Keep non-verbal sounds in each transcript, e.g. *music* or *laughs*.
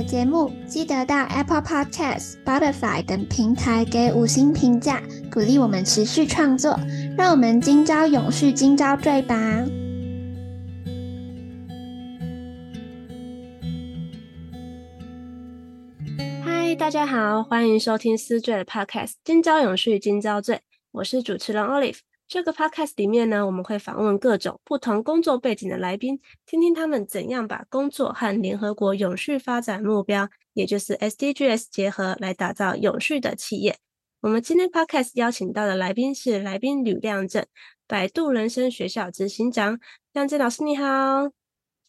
的节目记得到 Apple Podcast、Spotify 等平台给五星评价，鼓励我们持续创作。让我们今朝永续，今朝醉吧！嗨，大家好，欢迎收听思醉的 Podcast《今朝永续，今朝醉》，我是主持人 Olive。这个 podcast 里面呢，我们会访问各种不同工作背景的来宾，听听他们怎样把工作和联合国永续发展目标，也就是 SDGs 结合，来打造永续的企业。我们今天 podcast 邀请到的来宾是来宾吕亮正，百度人生学校执行长。亮正老师你好。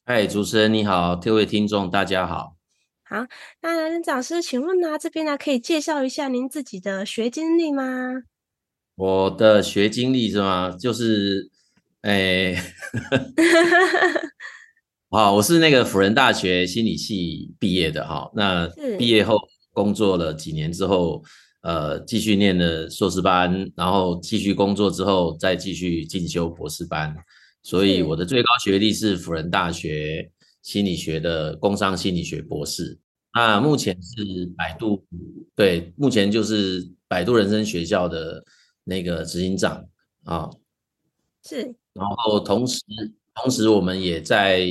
嗨，主持人你好，各位听众大家好。好，那亮正老师，请问呢，这边呢可以介绍一下您自己的学经历吗？我的学经历是吗？就是，哎，*laughs* 好，我是那个辅仁大学心理系毕业的哈。那毕业后工作了几年之后，呃，继续念了硕士班，然后继续工作之后再继续进修博士班。所以我的最高学历是辅仁大学心理学的工商心理学博士。那目前是百度，对，目前就是百度人生学校的。那个执行长啊，是，然后同时同时我们也在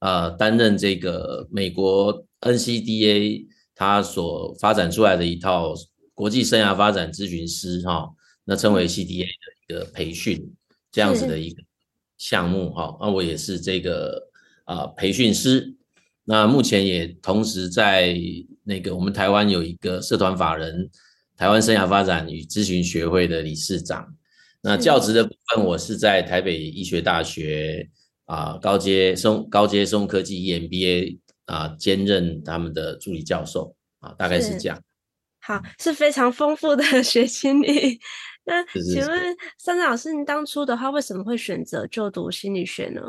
呃担任这个美国 NCDA 他所发展出来的一套国际生涯发展咨询师哈、啊，那称为 CDA 的一个培训这样子的一个项目哈，那我也是这个啊、呃、培训师，那目前也同时在那个我们台湾有一个社团法人。台湾生涯发展与咨询学会的理事长，那教职的部分，我是在台北医学大学啊高阶生高阶生物科技 EMBA 啊兼任他们的助理教授啊，大概是这样。好，是非常丰富的学经历。*laughs* 那请问珊珊老师，您当初的话为什么会选择就读心理学呢？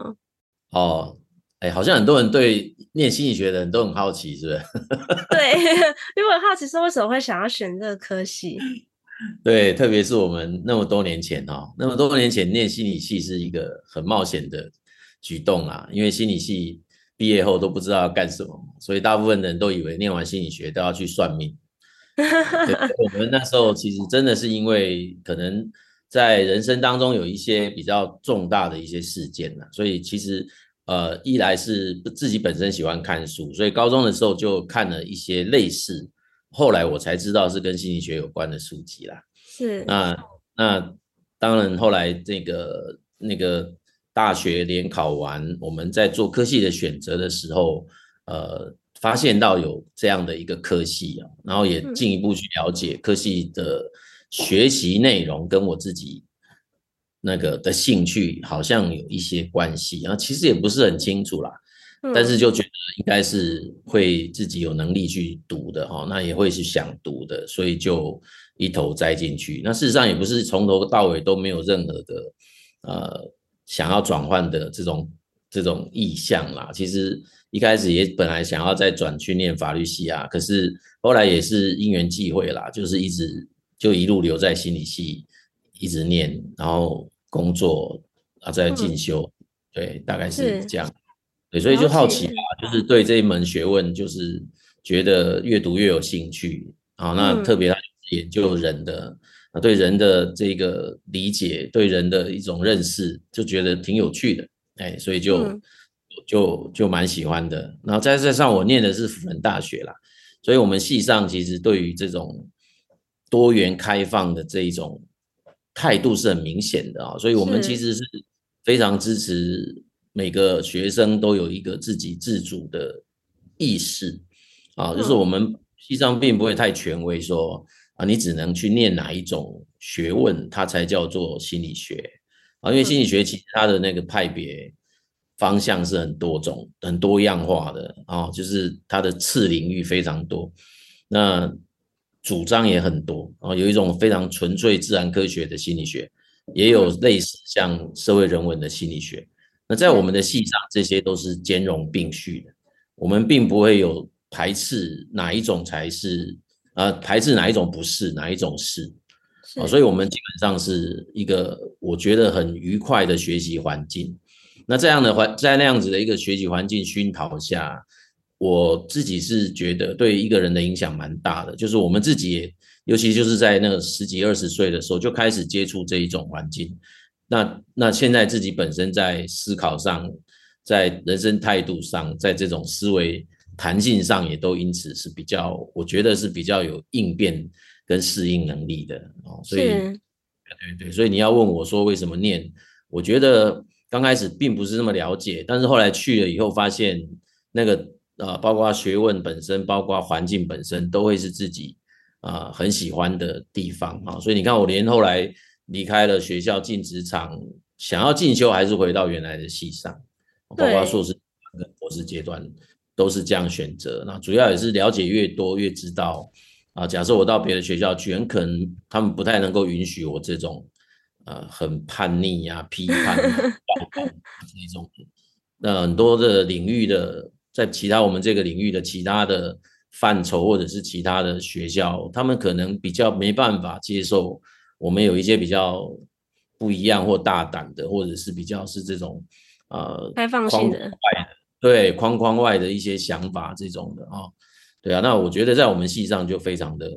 哦。哎，好像很多人对念心理学的人都很好奇，是不是？*laughs* 对，*laughs* 因为我好奇是为什么会想要选这个科系。对，特别是我们那么多年前哦，那么多年前念心理系是一个很冒险的举动啊，因为心理系毕业后都不知道要干什么，所以大部分人都以为念完心理学都要去算命。*laughs* 我们那时候其实真的是因为可能在人生当中有一些比较重大的一些事件啊，所以其实。呃，一来是自己本身喜欢看书，所以高中的时候就看了一些类似，后来我才知道是跟心理学有关的书籍啦。是，那那当然后来这个那个大学联考完，我们在做科系的选择的时候，呃，发现到有这样的一个科系啊，然后也进一步去了解科系的学习内容，跟我自己。那个的兴趣好像有一些关系，然后其实也不是很清楚啦，但是就觉得应该是会自己有能力去读的哈，那也会是想读的，所以就一头栽进去。那事实上也不是从头到尾都没有任何的呃想要转换的这种这种意向啦。其实一开始也本来想要再转去念法律系啊，可是后来也是因缘际会啦，就是一直就一路留在心理系。一直念，然后工作啊，在进修，嗯，对，大概是这样。对，所以就好奇吧，就是对这一门学问，就是觉得越读越有兴趣。啊，那特别研究人的，啊，对人的这个理解，对人的一种认识，就觉得挺有趣的。哎，所以就就就蛮喜欢的。然后再加上我念的是辅仁大学啦，所以我们系上其实对于这种多元开放的这一种。态度是很明显的啊，所以我们其实是非常支持每个学生都有一个自己自主的意识。啊，就是我们西藏并不会太权威说啊，你只能去念哪一种学问，它才叫做心理学。啊，因为心理学其实它的那个派别方向是很多种、很多样化的啊、哦，就是它的次领域非常多，那主张也很多啊、哦，有一种非常纯粹自然科学的心理学，也有类似像社会人文的心理学。那在我们的系上，这些都是兼容并蓄的，我们并不会有排斥哪一种才是啊、呃，排斥哪一种不是，哪一种是啊、哦，所以我们基本上是一个我觉得很愉快的学习环境。那这样的环，在那样子的一个学习环境熏陶下，我自己是觉得对一个人的影响蛮大的。就是我们自己也，尤其就是在那个十几二十岁的时候就开始接触这一种环境。那那现在自己本身在思考上，在人生态度上，在这种思维弹性上，也都因此是比较，我觉得是比较有应变跟适应能力的哦。所以，对对，所以你要问我说为什么念，我觉得。刚开始并不是那么了解，但是后来去了以后，发现那个呃，包括学问本身，包括环境本身，都会是自己啊、呃、很喜欢的地方啊。所以你看，我连后来离开了学校进职场，想要进修，还是回到原来的系上，包括硕士跟博士阶段都是这样选择。那主要也是了解越多，越知道啊。假设我到别的学校去，很可能他们不太能够允许我这种。呃，很叛逆呀、啊，批判、*laughs* 啊、这种，那很多的领域的，在其他我们这个领域的其他的范畴，或者是其他的学校，他们可能比较没办法接受我们有一些比较不一样或大胆的，或者是比较是这种呃开放性的，对框框外的一些想法这种的啊、哦，对啊，那我觉得在我们系上就非常的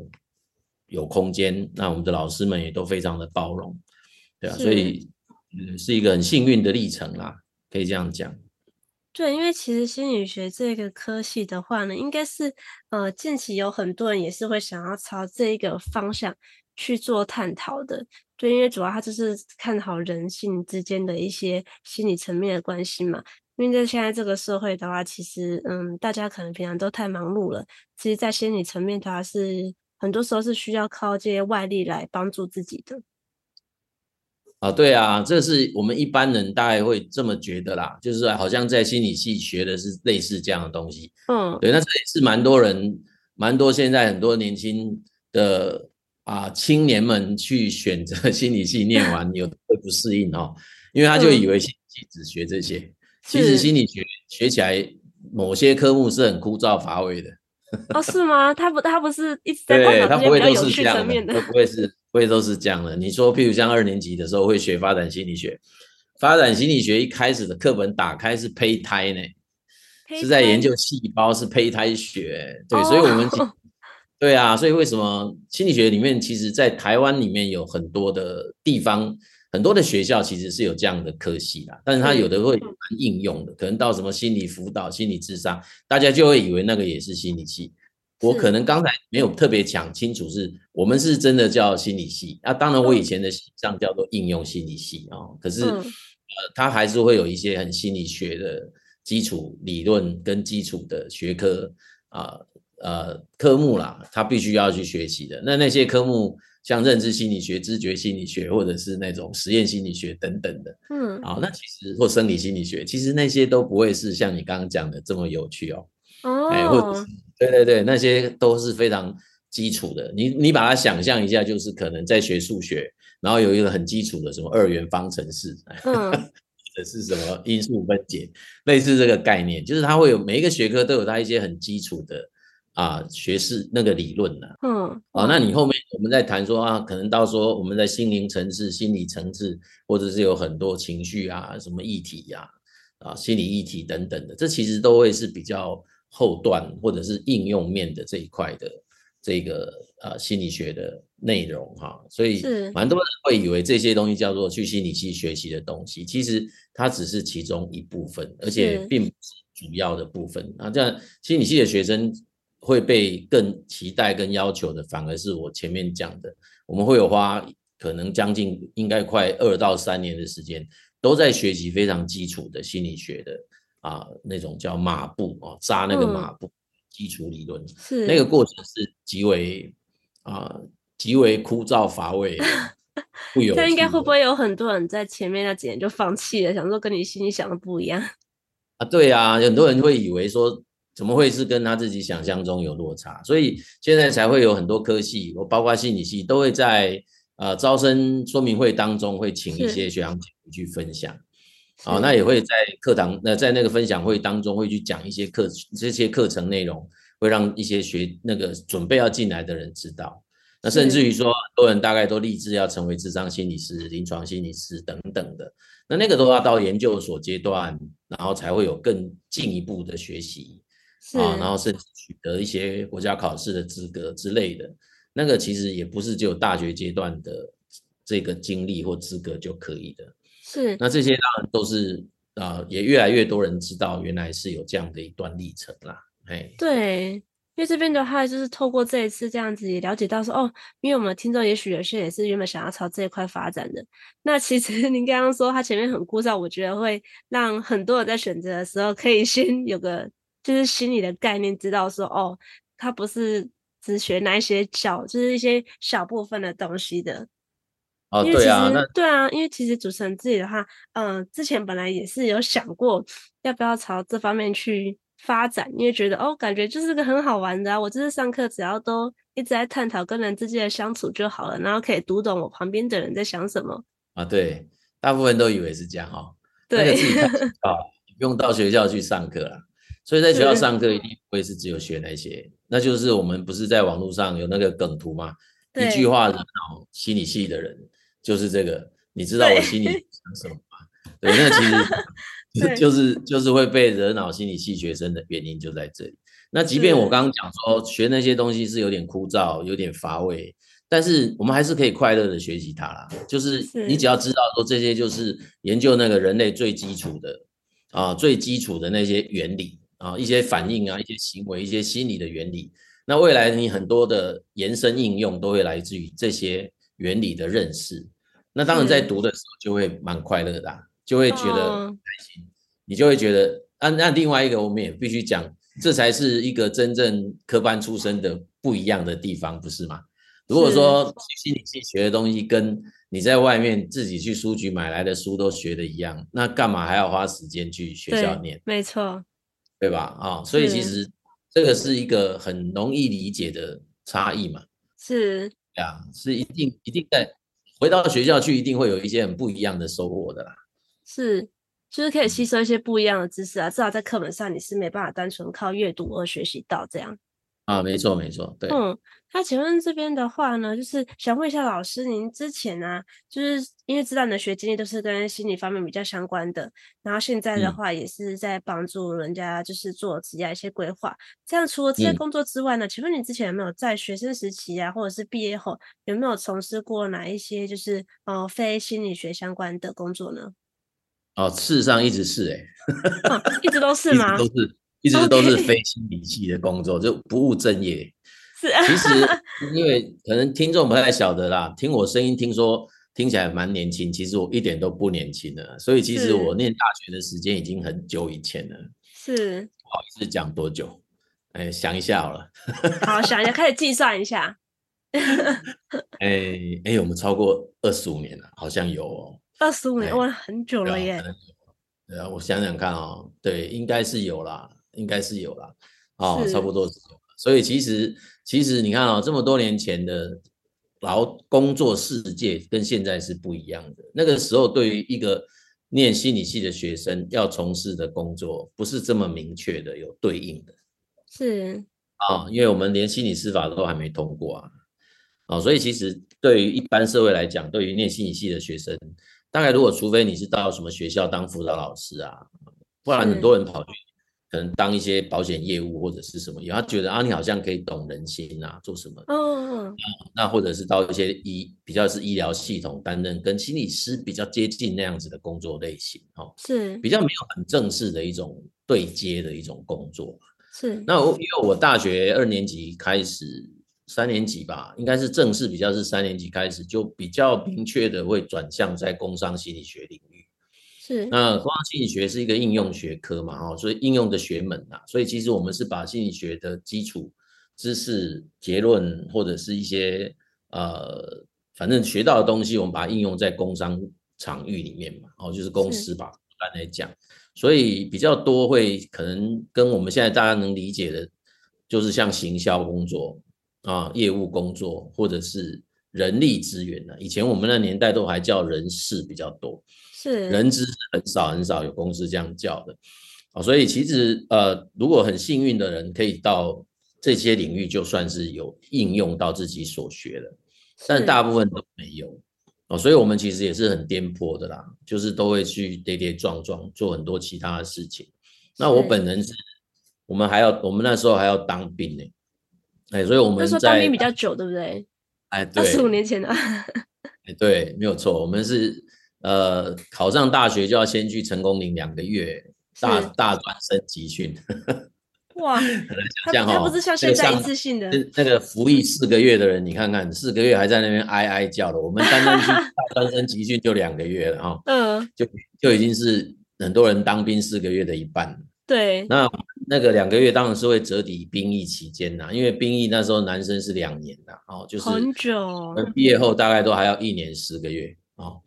有空间，那我们的老师们也都非常的包容。对啊，所以是一个很幸运的历程啦，可以这样讲。对，因为其实心理学这个科系的话呢，应该是呃近期有很多人也是会想要朝这一个方向去做探讨的。对，因为主要它就是看好人性之间的一些心理层面的关系嘛。因为在现在这个社会的话，其实嗯，大家可能平常都太忙碌了，其实在心理层面的话是很多时候是需要靠这些外力来帮助自己的。啊，对啊，这是我们一般人大概会这么觉得啦，就是好像在心理系学的是类似这样的东西。嗯，对，那这也是蛮多人，蛮多现在很多年轻的啊青年们去选择心理系念完，*laughs* 有的会不适应哦，因为他就以为心理系只学这些，嗯、其实心理学学起来某些科目是很枯燥乏味的。*laughs* 哦，是吗？他不，他不是一直在探讨这些比较有趣层面的，会不会是，不会都是这样的。你说，譬如像二年级的时候会学发展心理学，发展心理学一开始的课本打开是胚胎呢，是在研究细胞，是胚胎学。对，所以我们，*laughs* 对啊，所以为什么心理学里面，其实在台湾里面有很多的地方。很多的学校其实是有这样的科系啦，但是它有的会蛮应用的，可能到什么心理辅导、心理智商，大家就会以为那个也是心理系。我可能刚才没有特别讲清楚，是我们是真的叫心理系。那当然，我以前的系上叫做应用心理系啊，可是呃，它还是会有一些很心理学的基础理论跟基础的学科啊呃科目啦，他必须要去学习的。那那些科目。像认知心理学、知觉心理学，或者是那种实验心理学等等的，嗯，好，那其实或生理心理学，其实那些都不会是像你刚刚讲的这么有趣哦。哦，哎，或者对对对，那些都是非常基础的。你你把它想象一下，就是可能在学数学，然后有一个很基础的什么二元方程式，嗯，*laughs* 或者是什么因数分解，类似这个概念，就是它会有每一个学科都有它一些很基础的。啊，学士那个理论呢？嗯，啊，那你后面我们在谈说啊，可能到时候我们在心灵层次、心理层次，或者是有很多情绪啊、什么议题呀、啊，啊，心理议题等等的，这其实都会是比较后段或者是应用面的这一块的这个呃心理学的内容哈。所以蛮多人会以为这些东西叫做去心理系学习的东西，其实它只是其中一部分，而且并不是主要的部分。啊，这样心理系的学生。会被更期待、跟要求的，反而是我前面讲的，我们会有花可能将近应该快二到三年的时间，都在学习非常基础的心理学的啊那种叫马步啊扎那个马步、嗯、基础理论，是那个过程是极为啊极为枯燥乏味。*laughs* 那应该会不会有很多人在前面那几年就放弃了，想说跟你心里想的不一样？啊，对啊，很多人会以为说怎么会是跟他自己想象中有落差，所以现在才会有很多科系，我包括心理系都会在呃招生说明会当中会请一些学长姐去分享，好，那也会在课堂那在那个分享会当中会去讲一些课这些课程内容，会让一些学那个准备要进来的人知道。那甚至于说，很多人大概都立志要成为智商心理师、临床心理师等等的。那那个都要到研究所阶段，然后才会有更进一步的学习啊，然后甚至取得一些国家考试的资格之类的。那个其实也不是只有大学阶段的这个经历或资格就可以的。是。那这些当然都是啊，也越来越多人知道，原来是有这样的一段历程啦。哎，对。因为这边的话，就是透过这一次这样子也了解到说，哦，因为我们的听众也许有些也是原本想要朝这一块发展的。那其实 *laughs* 您刚刚说他前面很枯燥，我觉得会让很多人在选择的时候可以先有个就是心理的概念，知道说，哦，他不是只学那一些小，就是一些小部分的东西的。哦，对啊，那对啊，因为其实主持人自己的话，嗯、呃，之前本来也是有想过要不要朝这方面去。发展，因为觉得哦，感觉就是个很好玩的啊。我就是上课，只要都一直在探讨跟人之间的相处就好了，然后可以读懂我旁边的人在想什么啊。对，大部分都以为是这样哈、哦。对，那个自己不 *laughs* 用到学校去上课了。所以在学校上课一定不会是只有学那些，那就是我们不是在网络上有那个梗图吗？一句话惹恼心理系的人就是这个。你知道我心里想什么吗？对，对，那其实。就是 *laughs* 就是会被惹恼心理系学生的原因就在这里。那即便我刚刚讲说学那些东西是有点枯燥、有点乏味，但是我们还是可以快乐的学习它啦。就是你只要知道说这些就是研究那个人类最基础的啊、最基础的那些原理啊、一些反应啊、一些行为、一些心理的原理。那未来你很多的延伸应用都会来自于这些原理的认识。那当然在读的时候就会蛮快乐的啊。就会觉得开心，哦、你就会觉得，按、啊、按另外一个，我们也必须讲，这才是一个真正科班出身的不一样的地方，不是吗？如果说心理系学的东西跟你在外面自己去书局买来的书都学的一样，那干嘛还要花时间去学校念？没错，对吧？啊、哦，所以其实这个是一个很容易理解的差异嘛。是，对啊，是一定一定在回到学校去，一定会有一些很不一样的收获的啦。是，就是可以吸收一些不一样的知识啊，至少在课本上你是没办法单纯靠阅读而学习到这样。啊，没错没错，对。嗯，那请问这边的话呢，就是想问一下老师，您之前呢、啊，就是因为知道你的学经历都是跟心理方面比较相关的，然后现在的话也是在帮助人家就是做职业一些规划。这样除了这些工作之外呢，嗯、请问你之前有没有在学生时期啊，或者是毕业后有没有从事过哪一些就是呃非心理学相关的工作呢？哦，事实上一直是哎、欸哦，一直都是 *laughs* 吗？都是，一直都是非心理系的工作就不务正业。*laughs* 是啊，其实因为可能听众不太晓得啦，听我声音听说听起来蛮年轻，其实我一点都不年轻了。所以其实我念大学的时间已经很久以前了。是，不好意思讲多久？哎，想一下好了。*laughs* 好，想一下，开始计算一下。*laughs* 哎哎，我们超过二十五年了，好像有哦。二十五年，哇，很久了耶！对啊，我想想看哦，对，应该是有啦，应该是有啦，哦，差不多是有。所以其实，其实你看哦，这么多年前的劳工作世界跟现在是不一样的。那个时候，对于一个念心理系的学生要从事的工作，不是这么明确的有对应的。是啊，因为我们连心理司法都还没通过啊，啊，所以其实对于一般社会来讲，对于念心理系的学生。大概如果除非你是到什么学校当辅导老师啊，不然很多人跑去可能当一些保险业务或者是什么，他觉得啊你好像可以懂人心啊，做什么？嗯，那或者是到一些医比较是医疗系统担任跟心理师比较接近那样子的工作类型，哦，是比较没有很正式的一种对接的一种工作。是，那我因为我大学二年级开始。三年级吧，应该是正式比较是三年级开始，就比较明确的会转向在工商心理学领域。是，那工商心理学是一个应用学科嘛，哈，所以应用的学门呐，所以其实我们是把心理学的基础知识、结论或者是一些呃，反正学到的东西，我们把它应用在工商场域里面嘛，哦，就是公司吧，一般来讲，所以比较多会可能跟我们现在大家能理解的，就是像行销工作啊、业务工作，或者是人力资源呢。以前我们那年代都还叫人事比较多，是人资很少很少有公司这样叫的啊。所以其实呃，如果很幸运的人可以到这些领域，就算是有应用到自己所学的，但大部分都没有。哦，所以我们其实也是很颠簸的啦，就是都会去跌跌撞撞，做很多其他的事情。那我本人是，我们还要，我们那时候还要当兵呢。哎，所以我们在那时候当兵比较久，对不对？哎，对，二十五年前的。*laughs* 哎，对，没有错，我们是呃考上大学就要先去成功岭两个月大大专生集训。*laughs* 哇，这样哈，不是像现在一次性的那个服役四个月的人，你看看四个月还在那边哀哀叫了，我们单单去 *laughs* 大专生集训就两个月了哈，嗯，就就已经是很多人当兵四个月的一半。对，那那个两个月当然是会折抵兵役期间呐，因为兵役那时候男生是两年的哦，就是很久，毕业后大概都还要一年十个月哦。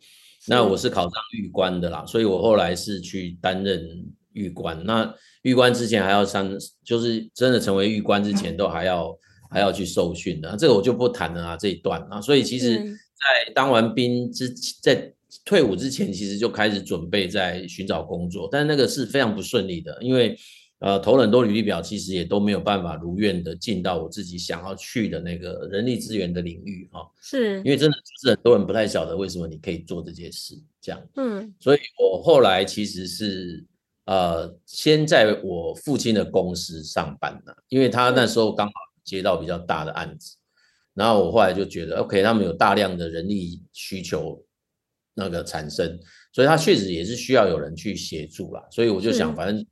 那我是考上预官的啦，所以我后来是去担任预官那。预官之前还要上，就是真的成为预官之前都还要还要去受训的，这个我就不谈了啊这一段啊。所以其实，在当完兵之，在退伍之前，其实就开始准备在寻找工作，但那个是非常不顺利的，因为呃投了很多履历表，其实也都没有办法如愿的进到我自己想要去的那个人力资源的领域哈。是，因为真的就是很多人不太晓得为什么你可以做这件事这样。嗯，所以我后来其实是。呃，先在我父亲的公司上班了，因为他那时候刚好接到比较大的案子，然后我后来就觉得，OK，他们有大量的人力需求那个产生，所以他确实也是需要有人去协助啦，所以我就想，反正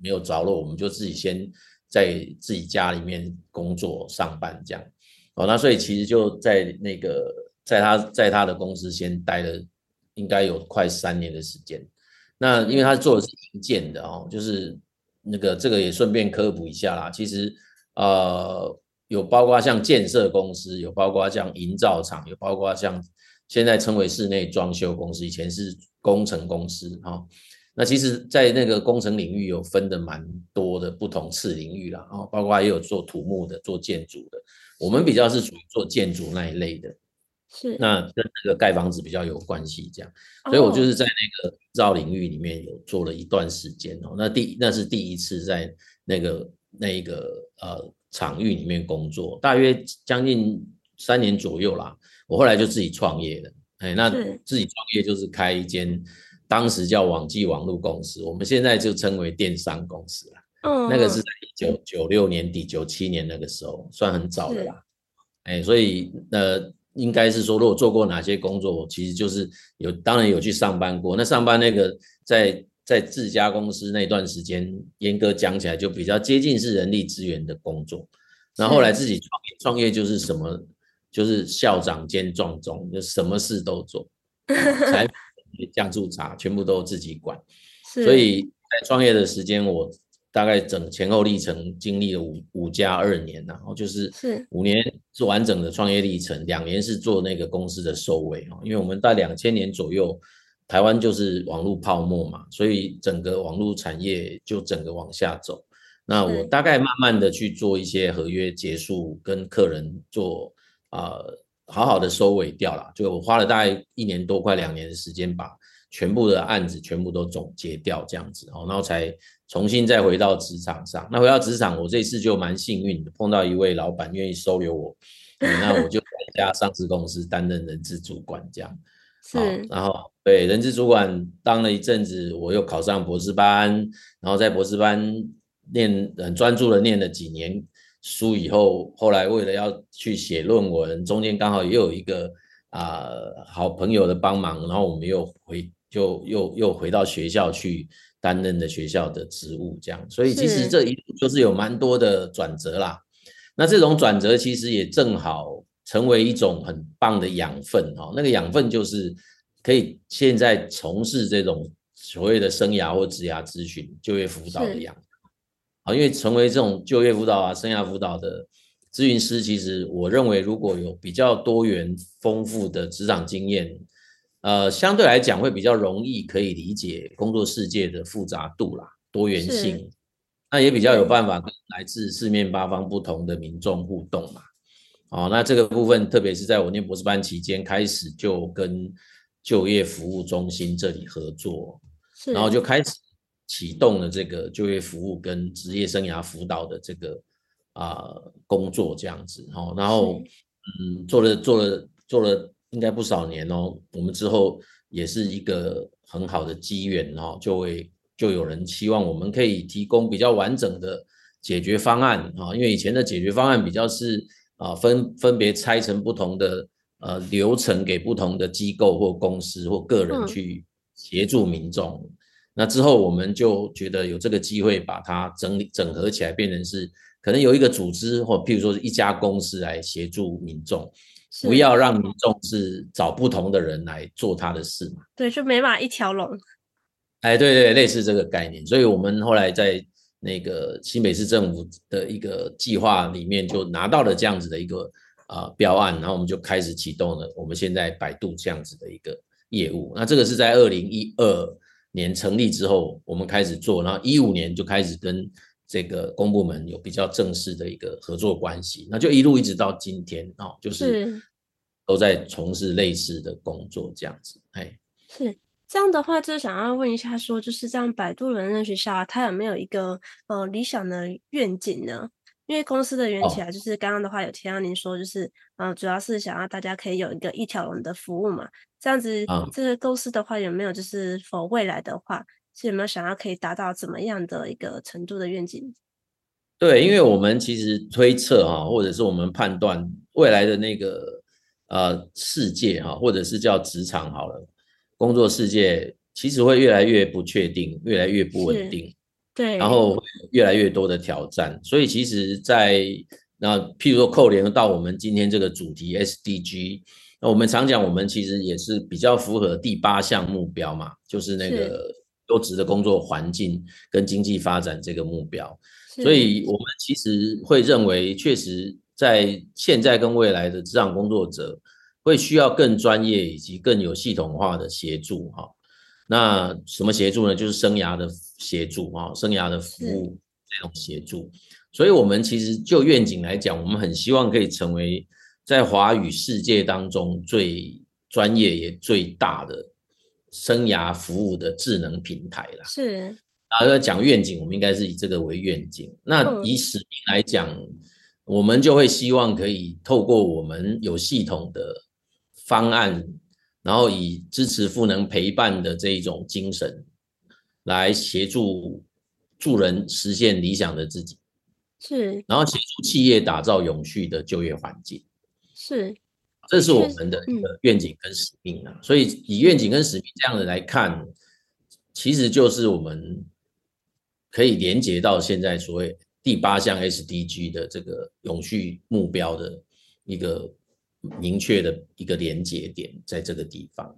没有着落，我们就自己先在自己家里面工作上班这样，哦，那所以其实就在那个在他在他的公司先待了，应该有快三年的时间。那因为他做的是营建的哦，就是那个这个也顺便科普一下啦。其实呃有包括像建设公司，有包括像营造厂，有包括像现在称为室内装修公司，以前是工程公司哈、那其实，在那个工程领域有分的蛮多的不同次领域啦，哦，包括也有做土木的，做建筑的。我们比较是属于做建筑那一类的。是，那跟那个盖房子比较有关系，这样，所以我就是在那个造领域里面有做了一段时间哦。那第那是第一次在那个那一个呃场域里面工作，大约将近三年左右啦。我后来就自己创业了，哎，那自己创业就是开一间当时叫网际网络公司，我们现在就称为电商公司了。嗯，那个是在一九九六年底九七年那个时候，算很早的啦。哎，所以呃。应该是说，如果做过哪些工作，我其实就是有，当然有去上班过。那上班那个在在自家公司那段时间，严格讲起来就比较接近是人力资源的工作。然后后来自己创业，创业就是什么，就是校长兼撞钟，就什么事都做，*laughs* 酱醋茶全部都自己管。所以在创业的时间，我。大概整前后历程经历了五五加二年，然后就是是五年是完整的创业历程，两年是做那个公司的收尾哦，因为我们在两千年左右，台湾就是网络泡沫嘛，所以整个网络产业就整个往下走。那我大概慢慢的去做一些合约结束，跟客人做啊、呃、好好的收尾掉了，就我花了大概一年多快两年的时间把全部的案子全部都总结掉这样子哦，然后才。重新再回到职场上，那回到职场，我这次就蛮幸运的，碰到一位老板愿意收留我，嗯、*laughs* 那我就在一家上市公司担任人资主管这样。是，然后对人资主管当了一阵子，我又考上博士班，然后在博士班念很专注的念了几年书以后，后来为了要去写论文，中间刚好也有一个啊、呃、好朋友的帮忙，然后我们又回就又又回到学校去。担任的学校的职务，这样，所以其实这一路就是有蛮多的转折啦。那这种转折其实也正好成为一种很棒的养分哦。那个养分就是可以现在从事这种所谓的生涯或职涯咨询、就业辅导的养分。好，因为成为这种就业辅导啊、生涯辅导的咨询师，其实我认为如果有比较多元丰富的职场经验。呃，相对来讲会比较容易可以理解工作世界的复杂度啦、多元性，那也比较有办法跟来自四面八方不同的民众互动嘛。哦，那这个部分，特别是在我念博士班期间开始就跟就业服务中心这里合作，然后就开始启动了这个就业服务跟职业生涯辅导的这个啊、呃、工作这样子。哦，然后嗯，做了做了做了应该不少年哦。我们之后也是一个很好的机缘哦，就会就有人希望我们可以提供比较完整的解决方案啊，因为以前的解决方案比较是。啊，分分别拆成不同的呃流程，给不同的机构或公司或个人去协助民众。嗯。那之后我们就觉得有这个机会把它整理整合起来，变成是可能有一个组织或譬如说是一家公司来协助民众，不要让民众是找不同的人来做他的事嘛。对，就没法一条龙。哎，对对，类似这个概念。所以我们后来在。那个新北市政府的一个计划里面就拿到了这样子的一个啊、呃、标案，然后我们就开始启动了我们现在百度这样子的一个业务。那这个是在二零一二年成立之后，我们开始做，然后一五年就开始跟这个公部门有比较正式的一个合作关系，那就一路一直到今天哦，就是都在从事类似的工作这样子，哎，是。这样的话，就是想要问一下，说就是这样摆渡人人学校，它有没有一个呃理想的愿景呢？因为公司的缘起来，就是刚刚的话有提到您说，就是嗯、呃，主要是想要大家可以有一个一条龙的服务嘛。这样子，这个公司的话有没有就是否未来的话，是有没有想要可以达到怎么样的一个程度的愿景？对，因为我们其实推测哈，或者是我们判断未来的那个呃世界哈，或者是叫职场好了。工作世界其实会越来越不确定，越来越不稳定，对，然后越来越多的挑战。所以其实在，在那譬如说扣连到我们今天这个主题 SDG，那我们常讲，我们其实也是比较符合第八项目标嘛，就是那个优质的工作环境跟经济发展这个目标。所以我们其实会认为，确实在现在跟未来的职场工作者。会需要更专业以及更有系统化的协助哈，那什么协助呢？就是生涯的协助啊，生涯的服务这种协助。所以，我们其实就愿景来讲，我们很希望可以成为在华语世界当中最专业也最大的生涯服务的智能平台啦。是，然后要讲愿景，我们应该是以这个为愿景。那以使命来讲，我们就会希望可以透过我们有系统的。方案，然后以支持赋能陪伴的这一种精神，来协助助人实现理想的自己，是，然后协助企业打造永续的就业环境，是，这是我们的一个愿景跟使命啊。所以以愿景跟使命这样的来看，其实就是我们可以连接到现在所谓第八项 SDG 的这个永续目标的一个。明确的一个连接点在这个地方，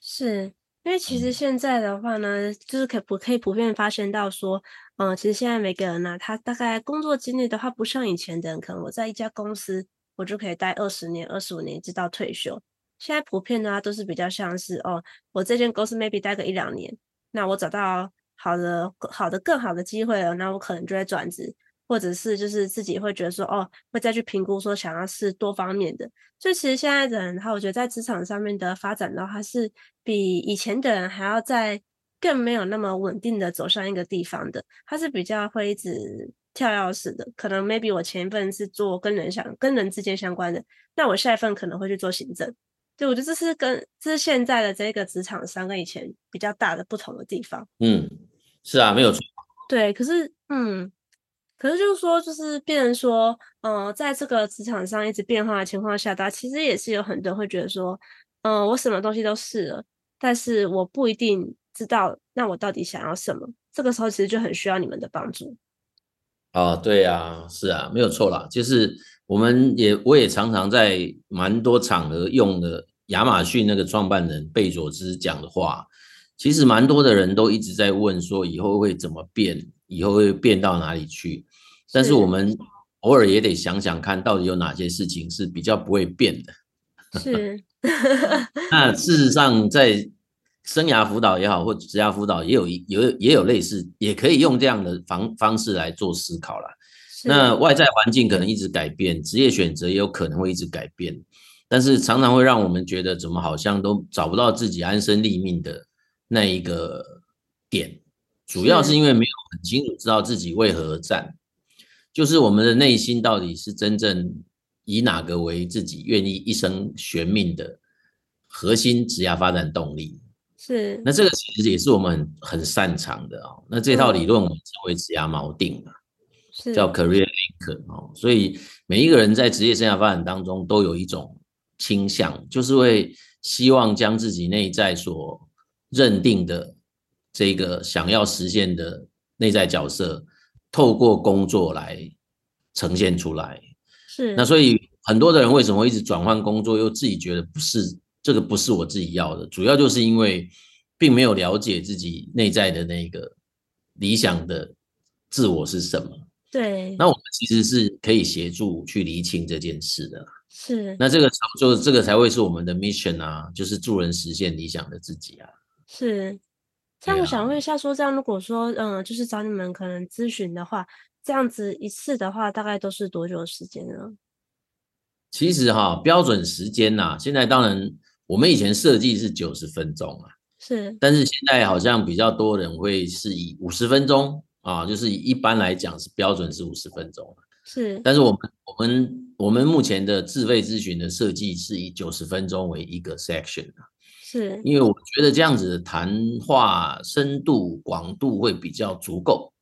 是因为其实现在的话呢，嗯、就是可不可以普遍发现到说，嗯、呃，其实现在每个人呢、啊，他大概工作经历的话，不像以前的人，可能我在一家公司，我就可以待二十年、二十五年，直到退休。现在普遍的话，都是比较像是哦，我这间公司 maybe 待个一两年，那我找到好的、好的、更好的机会了，那我可能就会转职。或者是就是自己会觉得说哦，会再去评估说想要是多方面的。就其实现在的人，他我觉得在职场上面的发展的话，是比以前的人还要在更没有那么稳定的走向一个地方的。他是比较会一直跳钥匙的。可能 maybe 我前一份是做跟人相跟人之间相关的，那我下一份可能会去做行政。对，我觉得这是跟这是现在的这个职场上跟以前比较大的不同的地方。嗯，是啊，没有错。对，可是嗯。可是就是说，就是变成说，嗯、呃，在这个职场上一直变化的情况下，大家其实也是有很多人会觉得说，嗯、呃，我什么东西都试了，但是我不一定知道，那我到底想要什么？这个时候其实就很需要你们的帮助。哦，对啊，是啊，没有错啦。就是我们也我也常常在蛮多场合用的亚马逊那个创办人贝佐斯讲的话，其实蛮多的人都一直在问说，以后会怎么变？以后会变到哪里去？但是我们偶尔也得想想看，到底有哪些事情是比较不会变的。*laughs* 是。那事实上，在生涯辅导也好，或职涯辅导也有一有也有类似，也可以用这样的方方式来做思考啦。那外在环境可能一直改变，职业选择也有可能会一直改变，但是常常会让我们觉得怎么好像都找不到自己安身立命的那一个点，主要是因为没有很清楚知道自己为何而战，就是我们的内心到底是真正以哪个为自己愿意一生悬命的核心职业发展动力。是，那这个其实也是我们很很擅长的哦。那这套理论我们称为职涯锚定嘛，是叫 career anchor 哦。所以每一个人在职业生涯发展当中都有一种倾向，就是会希望将自己内在所认定的这个想要实现的内在角色，透过工作来呈现出来。是，那所以很多的人为什么会一直转换工作，又自己觉得不是？这个不是我自己要的，主要就是因为并没有了解自己内在的那个理想的自我是什么。对，那我们其实是可以协助去厘清这件事的。是，那这个就这个才会是我们的 mission 啊，就是助人实现理想的自己啊。是，那我想问一下，说这样如果说嗯，就是找你们可能咨询的话，这样子一次的话，大概都是多久的时间呢？其实哈，标准时间呐、啊，现在当然。我们以前设计是九十分钟啊，是，但是现在好像比较多人会是以五十分钟啊，就是一般来讲是标准是五十分钟，是，但是我们我们我们目前的自费咨询的设计是以九十分钟为一个 section 啊，是，因为我觉得这样子的谈话深度广度会比较足够，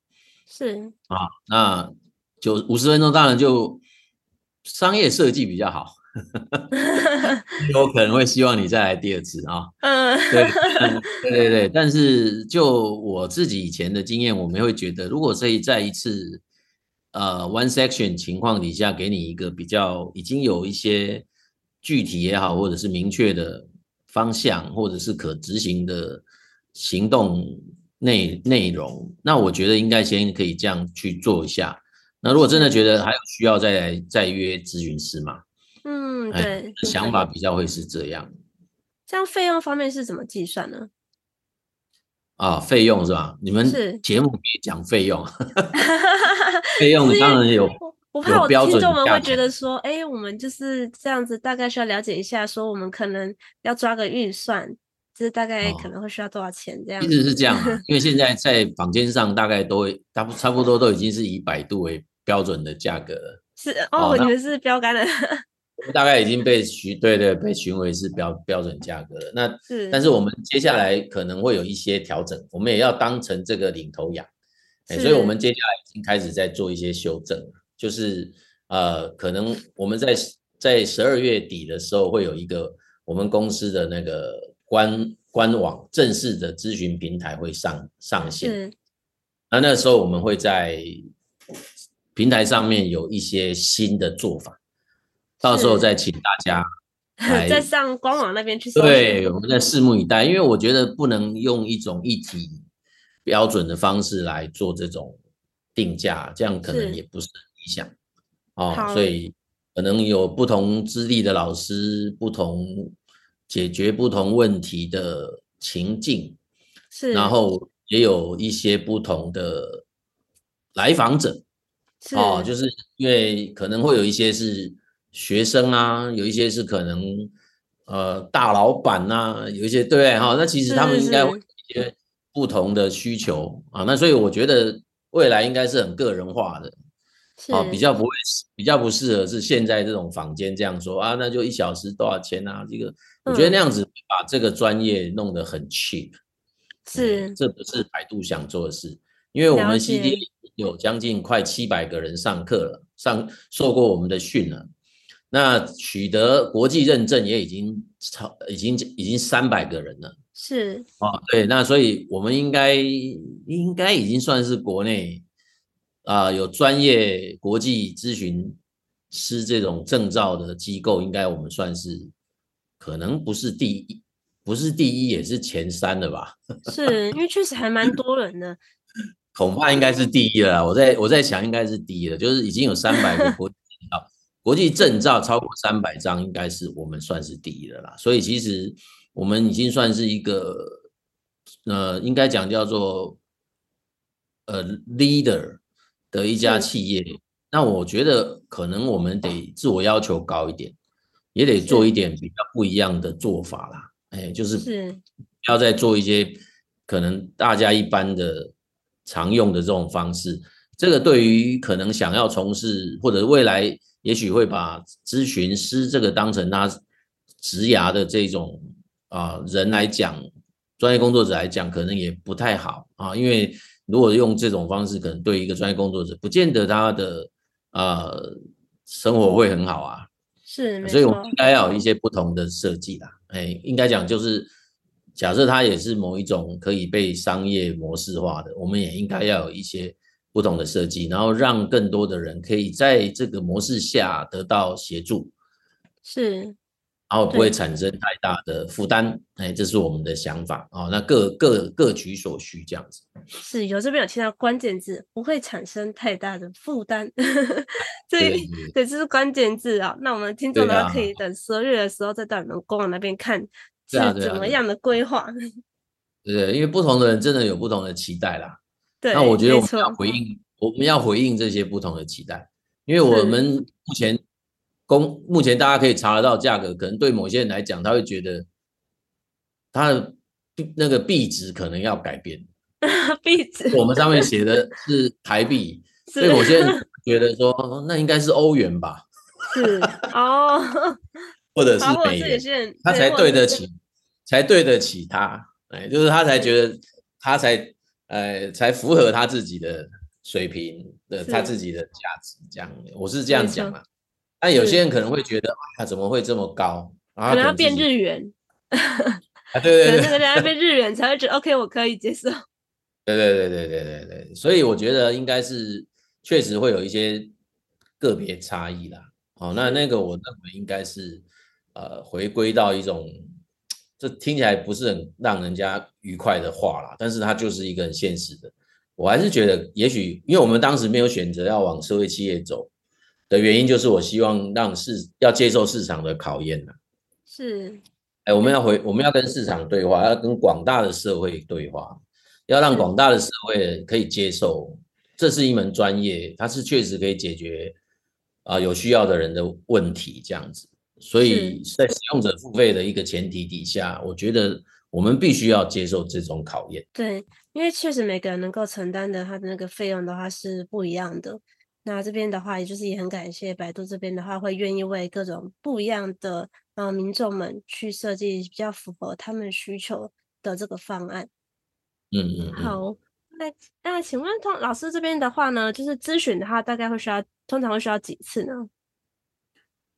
是。啊，那就五十分钟当然就商业设计比较好。*laughs* 有可能会希望你再来第二次啊，嗯，对，对对对，但是就我自己以前的经验，我们会觉得，如果可以在一次呃 one section 情况底下，给你一个比较已经有一些具体也好，或者是明确的方向，或者是可执行的行动内内容，那我觉得应该先可以这样去做一下。那如果真的觉得还有需要再来再约咨询师嘛？嗯对，想法比较会是这样。这样费用方面是怎么计算呢？啊，费用是吧？你们节目别讲费用，*laughs* 费用当然有。我怕我听众们会觉得说，哎，我们就是这样子，大概需要了解一下，说我们可能要抓个预算，就是大概可能会需要多少钱这样。一直是这样，因为现在 *laughs* 在坊间上大概都会，差不差不多都已经是以百度为标准的价格了。是哦，我以为是标杆的。大概已经被询对对被询为是标标准价格了。那是，但是我们接下来可能会有一些调整，我们也要当成这个领头羊，欸、所以我们接下来已经开始在做一些修正，就是呃，可能我们在在十二月底的时候会有一个我们公司的那个官官网正式的咨询平台会上上线，那那时候我们会在平台上面有一些新的做法。到时候再请大家来 *laughs* 再上官网那边去。对，我们在拭目以待，因为我觉得不能用一种一体标准的方式来做这种定价，这样可能也不是很理想哦。所以可能有不同资历的老师，不同解决不同问题的情境，是，然后也有一些不同的来访者，哦，就是因为可能会有一些是。学生啊，有一些是可能，呃，大老板呐、啊，有一些对哈，那其实他们应该会有一些不同的需求啊，那所以我觉得未来应该是很个人化的，啊，比较不会，比较不适合是现在这种坊间这样说啊，那就一小时多少钱啊？这个我觉得那样子把这个专业弄得很 cheap，是、嗯，这不是百度想做的事，因为我们 CD 有将近快七百个人上课了，上受过我们的训了。那取得国际认证也已经超，已经已经三百个人了。是哦，对，那所以我们应该应该已经算是国内啊、呃、有专业国际咨询师这种证照的机构，应该我们算是可能不是第一，不是第一也是前三的吧？*laughs* 是因为确实还蛮多人的，恐怕应该是第一了。我在我在想，应该是第一了，就是已经有三百个国际证照。国际证照超过三百张，应该是我们算是第一的啦。所以其实我们已经算是一个，呃，应该讲叫做呃 leader 的一家企业。那我觉得可能我们得自我要求高一点，也得做一点比较不一样的做法啦。哎，就是要再做一些可能大家一般的常用的这种方式。这个对于可能想要从事或者未来也许会把咨询师这个当成他职涯的这种啊、呃、人来讲，专业工作者来讲，可能也不太好啊，因为如果用这种方式，可能对一个专业工作者，不见得他的呃生活会很好啊。是，所以我们应该要有一些不同的设计啦。哎，应该讲就是，假设它也是某一种可以被商业模式化的，我们也应该要有一些。不同的设计，然后让更多的人可以在这个模式下得到协助，是，然后不会产生太大的负担，哎，这是我们的想法啊、哦。那各各各取所需这样子。是，有这边有提到关键字，不会产生太大的负担，*laughs* 对对，这是关键字啊。那我们听众呢，可以等十二月的时候再到你们官网那边看是怎么样的规划。对，*laughs* 对，因为不同的人真的有不同的期待啦。对那我觉得我们要回应，我们要回应这些不同的期待，因为我们目前公目前大家可以查得到价格，可能对某些人来讲，他会觉得他的那个币值可能要改变。*laughs* 币值，我们上面写的是台币，*laughs* 所以某些人觉得说，那应该是欧元吧？是哦，*laughs* 或者是美元，他才对得起，才对得起他，哎，就是他才觉得他才。呃，才符合他自己的水平的，他自己的价值，这样，我是这样讲啊。但有些人可能会觉得，啊怎么会这么高？然后可能要变日元，啊，对对对，可能要变日元才会觉得 OK，我可以接受。*laughs* 对对对对对对对，所以我觉得应该是确实会有一些个别差异啦。哦，那那个我认为应该是呃，回归到一种。这听起来不是很让人家愉快的话啦，但是它就是一个很现实的。我还是觉得，也许因为我们当时没有选择要往社会企业走的原因，就是我希望让市要接受市场的考验呐。是，哎，我们要回，我们要跟市场对话，要跟广大的社会对话，要让广大的社会可以接受，这是一门专业，它是确实可以解决啊有需要的人的问题，这样子。所以在使用者付费的一个前提底下，我觉得我们必须要接受这种考验。对，因为确实每个人能够承担的他的那个费用的话是不一样的。那这边的话，也就是也很感谢百度这边的话，会愿意为各种不一样的呃民众们去设计比较符合他们需求的这个方案。嗯嗯，嗯。好，那那请问通老师这边的话呢，就是咨询的话，大概会需要通常会需要几次呢？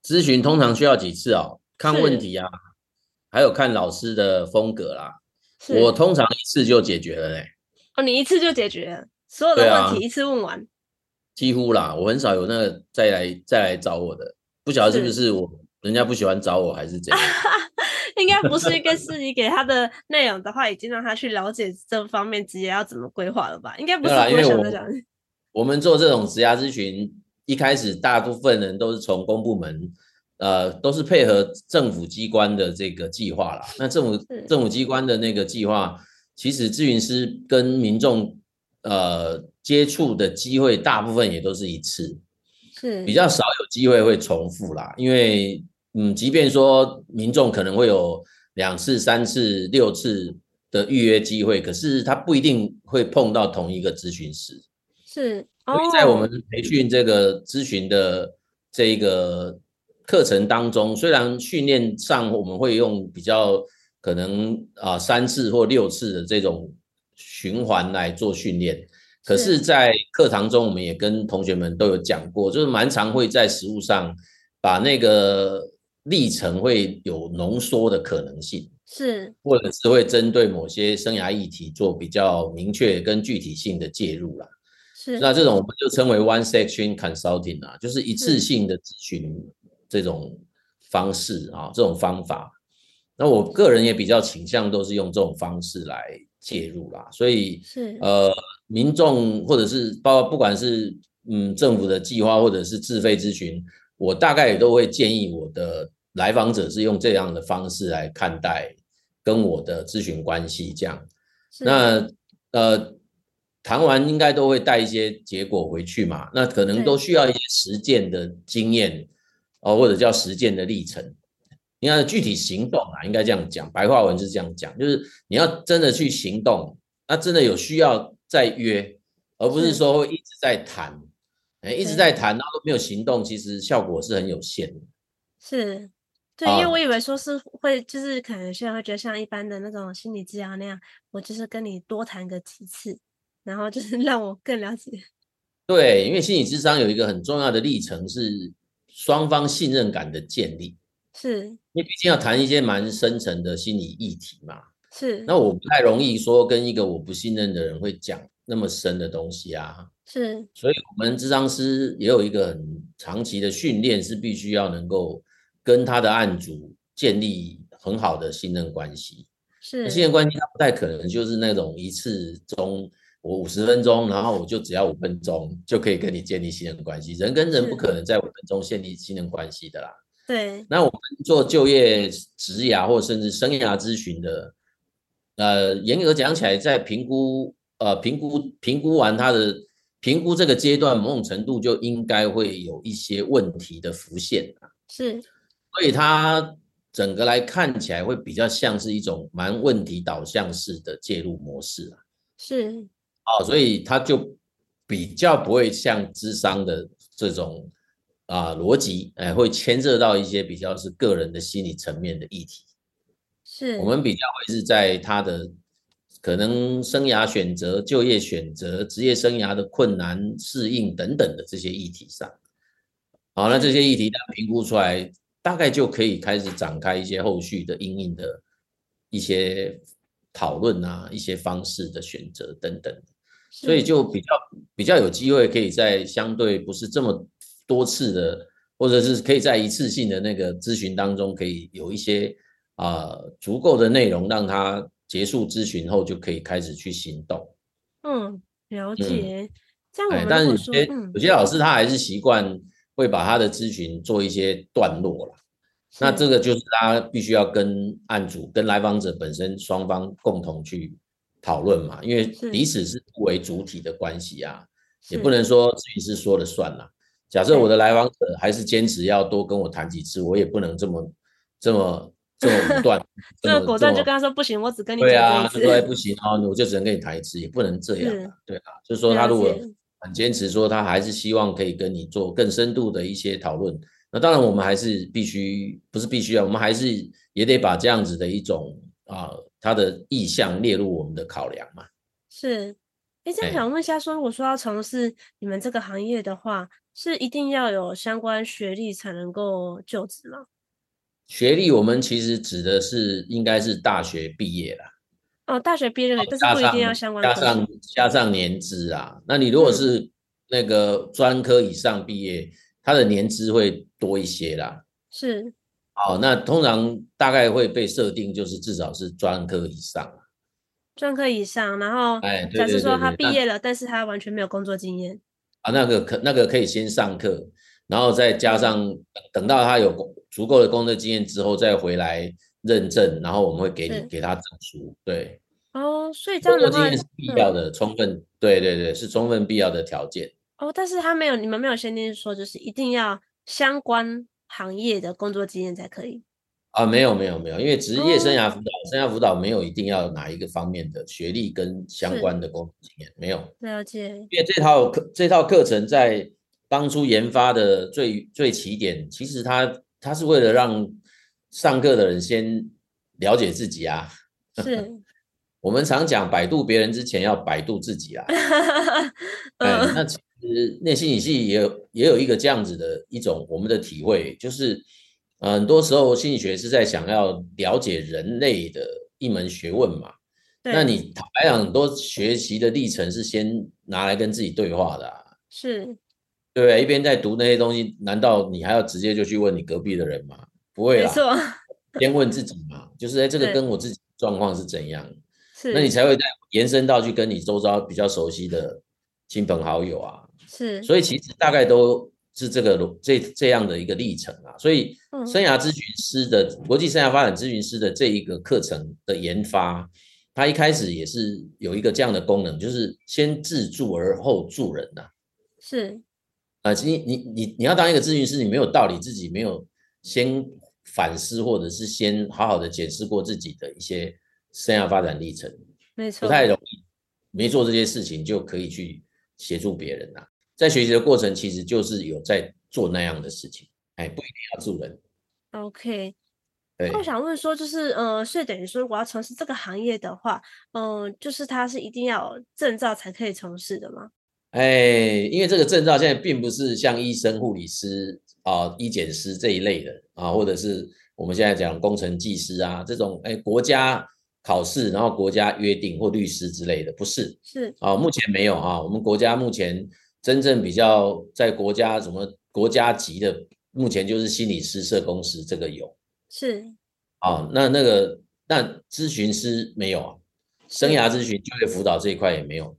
咨询通常需要几次哦？看问题啊，还有看老师的风格啦。我通常一次就解决了嘞。哦，你一次就解决了所有的问题，一次问完。啊，几乎啦，我很少有那个再来再来找我的，不晓得是不是我人家不喜欢找我，还是怎样？*laughs* 应该不是，应该是你给他的内容的话，已经让他去了解这方面职业要怎么规划了吧？应该不是，因为我我们做这种职涯咨询。一开始，大部分人都是从公部门，呃，都是配合政府机关的这个计划啦。那政府政府机关的那个计划，其实咨询师跟民众呃接触的机会，大部分也都是一次，是比较少有机会会重复啦。因为，嗯，即便说民众可能会有两次、三次、六次的预约机会，可是他不一定会碰到同一个咨询师。是。所以在我们培训这个咨询的这一个课程当中，虽然训练上我们会用比较可能啊三次或六次的这种循环来做训练，可是，在课堂中我们也跟同学们都有讲过，就是蛮常会在实务上把那个历程会有浓缩的可能性，是，或者是会针对某些生涯议题做比较明确跟具体性的介入啦。是。那这种我们就称为 one section consulting 啊，就是一次性的咨询这种方式啊，这种方法。那我个人也比较倾向都是用这种方式来介入啦，所以是。呃，民众或者是包括不管是嗯政府的计划或者是自费咨询，我大概也都会建议我的来访者是用这样的方式来看待跟我的咨询关系，这样。那呃，谈完应该都会带一些结果回去嘛，那可能都需要一些实践的经验哦，或者叫实践的历程。你看具体行动啊，应该这样讲，白话文是这样讲，就是你要真的去行动，那真的有需要再约，而不是说会一直在谈，哎，一直在谈，然后都没有行动，其实效果是很有限的。是，对，因为我以为说是会，就是可能有些人会觉得像一般的那种心理治疗那样，我就是跟你多谈个几次，然后就是让我更了解。对，因为心理智商有一个很重要的历程是双方信任感的建立。是，因为毕竟要谈一些蛮深层的心理议题嘛。是，那我不太容易说跟一个我不信任的人会讲那么深的东西啊。是，所以我们咨商师也有一个很长期的训练，是必须要能够跟他的案主建立很好的信任关系。是，信任关系他不太可能就是那种一次中我五十分钟，然后我就只要五分钟就可以跟你建立信任关系。人跟人不可能在五分钟建立信任关系的啦。对，那我们做就业、职涯或甚至生涯咨询的，呃，严格讲起来，在评估，呃，评估评估完他的评估这个阶段，某种程度就应该会有一些问题的浮现。是，所以它整个来看起来会比较像是一种蛮问题导向式的介入模式啊。是，哦，所以它就比较不会像智商的这种。啊，逻辑哎，会牵涉到一些比较是个人的心理层面的议题，是我们比较会是在他的可能生涯选择、就业选择、职业生涯的困难适应等等的这些议题上。好，那这些议题的评估出来，大概就可以开始展开一些后续的应应的一些讨论啊，一些方式的选择等等，所以就比较比较有机会可以在相对不是这么。多次的，或者是可以在一次性的那个咨询当中，可以有一些啊、呃、足够的内容，让他结束咨询后就可以开始去行动。嗯，了解。嗯、这样我们、哎，但是有些、嗯、有些老师他还是习惯会把他的咨询做一些段落了。那这个就是他必须要跟案主、跟来访者本身双方共同去讨论嘛，因为彼此是不为主体的关系啊，也不能说咨询师说了算啦。假设我的来访者还是坚持要多跟我谈几次，我也不能这么这么这么武断，*laughs* 这么果断就跟他说不行，我只跟你对啊，说哎不行啊，我就只能跟你谈一次，也不能这样，对啊，就是说他如果很坚持说他还是希望可以跟你做更深度的一些讨论，那当然我们还是必须不是必须啊，我们还是也得把这样子的一种啊他的意向列入我们的考量嘛。是，哎，这样想问一下，说如果说要从事你们这个行业的话。是一定要有相关学历才能够就职吗？学历我们其实指的是应该是大学毕业啦。哦，大学毕业了，但是不一定要相关的。加上加上年资啊，那你如果是那个专科以上毕业，他、嗯、的年资会多一些啦。是。哦，那通常大概会被设定就是至少是专科以上。专科以上，然后哎，假设说他毕业了，但是他完全没有工作经验。啊，那个可那个可以先上课，然后再加上等到他有足够的工作经验之后再回来认证，然后我们会给你给他证书。对，哦，所以这样的话，工作经验是必要的，嗯、充分对对对，是充分必要的条件。哦，但是他没有，你们没有限定说就是一定要相关行业的工作经验才可以。啊，没有没有没有，因为职业生涯辅导，哦、生涯辅导没有一定要哪一个方面的学历跟相关的工作经验，没有。了解。因为这套课这套课程在当初研发的最最起点，其实它它是为了让上课的人先了解自己啊。是。*laughs* 我们常讲百度别人之前要百度自己啊。*laughs* 嗯。那其实内心理系也有也有一个这样子的一种我们的体会，就是。很多时候心理学是在想要了解人类的一门学问嘛。那你坦白讲，很多学习的历程是先拿来跟自己对话的啊。是，对不对？一边在读那些东西，难道你还要直接就去问你隔壁的人吗？不会啦，没错。先问自己嘛，*laughs* 就是哎，这个跟我自己状况是怎样？是，那你才会再延伸到去跟你周遭比较熟悉的亲朋好友啊。是，所以其实大概都。是这个这这样的一个历程啊，所以生涯咨询师的国际生涯发展咨询师的这一个课程的研发，它一开始也是有一个这样的功能，就是先自助而后助人呐、啊。是啊，你你你你要当一个咨询师，你没有道理自己没有先反思，或者是先好好的检视过自己的一些生涯发展历程，没错，不太容易，没做这些事情就可以去协助别人呐、啊。在学习的过程，其实就是有在做那样的事情，哎，不一定要助人。OK，那我想问说，就是呃，所以等于说，我要从事这个行业的话，嗯、呃，就是它是一定要证照才可以从事的吗？哎，因为这个证照现在并不是像医生、护理师啊、医检师这一类的啊，或者是我们现在讲工程技师啊这种，哎，国家考试，然后国家约定或律师之类的，不是？是啊，目前没有啊，我们国家目前。真正比较在国家什么国家级的，目前就是心理师、社工师这个有，是，啊，那那个那咨询师没有啊，生涯咨询、就业辅导这一块也没有，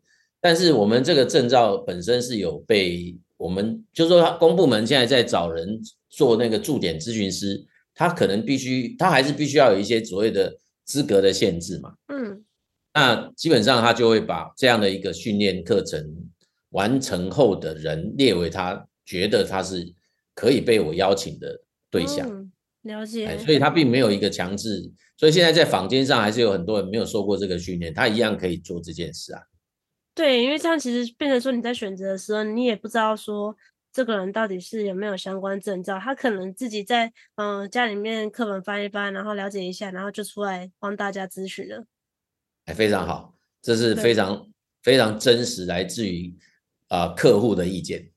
但是我们这个证照本身是有被我们，就是说公部门现在在找人做那个驻点咨询师，他可能必须，他还是必须要有一些所谓的资格的限制嘛，嗯，那基本上他就会把这样的一个训练课程。完成后的人列为他觉得他是可以被我邀请的对象，嗯、了解。所以他并没有一个强制，所以现在在坊间上还是有很多人没有受过这个训练，他一样可以做这件事啊。对，因为这样其实变成说你在选择的时候，你也不知道说这个人到底是有没有相关证照，他可能自己在嗯、呃、家里面课本翻一翻，然后了解一下，然后就出来帮大家咨询了。哎，非常好，这是非常非常真实，来自于。啊、呃，客户的意见，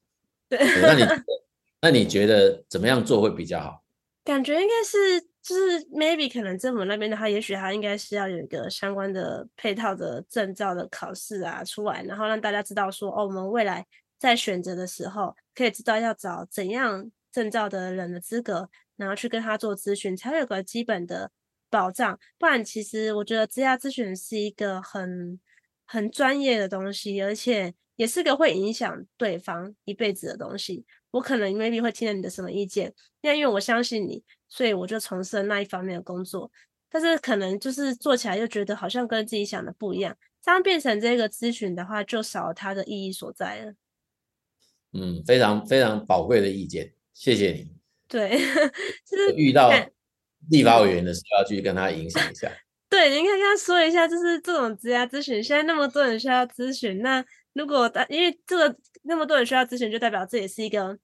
对，那你 *laughs* 那你觉得怎么样做会比较好？感觉应该是就是 maybe 可能政府那边的话，也许他应该是要有一个相关的配套的证照的考试啊出来，然后让大家知道说，哦，我们未来在选择的时候，可以知道要找怎样证照的人的资格，然后去跟他做咨询，才有个基本的保障。不然，其实我觉得职业咨询是一个很很专业的东西，而且。也是个会影响对方一辈子的东西。我可能 maybe 会听了你的什么意见，那因为我相信你，所以我就从事了那一方面的工作。但是可能就是做起来又觉得好像跟自己想的不一样，这样变成这个咨询的话，就少了它的意义所在了。嗯，非常非常宝贵的意见，谢谢你。对，*laughs* 就是遇到立法委员的时候，要去跟他影响一下。*laughs* 对，您可以跟他说一下，就是这种职涯咨询，现在那么多人需要咨询，那。如果因为这个那么多人需要咨询，就代表这也是一个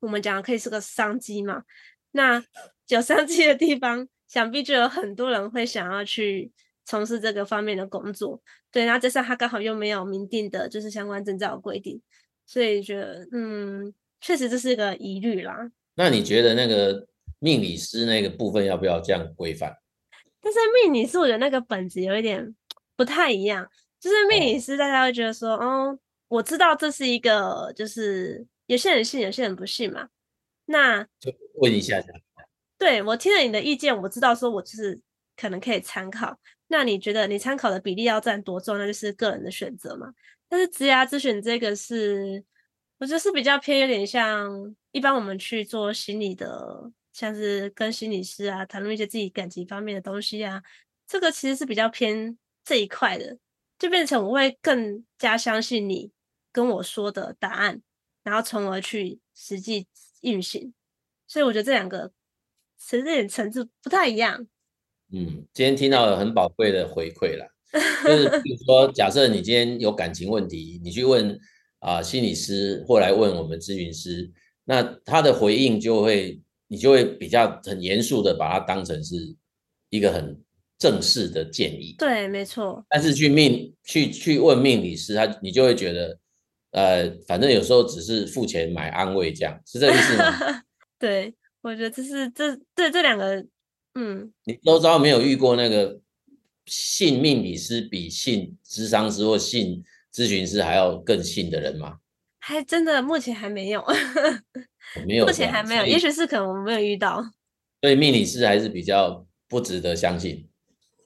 我们讲的可以是个商机嘛。那 *laughs* 有商机的地方，想必就有很多人会想要去从事这个方面的工作。对，然后加上他刚好又没有明定的就是相关证照的规定，所以觉得嗯，确实这是一个疑虑啦。那你觉得那个命理师那个部分要不要这样规范？但是命理师我觉得那个本质有一点不太一样。就是命理师，大家会觉得说，哦，我知道这是一个，就是有些人信，有些人不信嘛。那就问一下，对，我听了你的意见，我知道说我就是可能可以参考。那你觉得你参考的比例要占多重？那就是个人的选择嘛。但是职涯咨询这个是，我觉得是比较偏有点像一般我们去做心理的，像是跟心理师啊谈论一些自己感情方面的东西啊，这个其实是比较偏这一块的。就变成我会更加相信你跟我说的答案，然后从而去实际运行。所以我觉得这两个其实这点层次不太一样。嗯，今天听到了很宝贵的回馈了，*laughs* 就是比如说，假设你今天有感情问题，你去问啊、呃、心理师，或来问我们咨询师，那他的回应就会，你就会比较很严肃的把它当成是一个很。正式的建议，对，没错。但是去命去去问命理师，他你就会觉得，呃，反正有时候只是付钱买安慰，这样是这个意思吗？*laughs* 对，我觉得这是这这这两个，嗯，你周遭没有遇过那个信命理师比信智商师或信咨询师还要更信的人吗？还真的目前还没有，没有，目前还没有，也许是可能我们没有遇到。所以命理师还是比较不值得相信。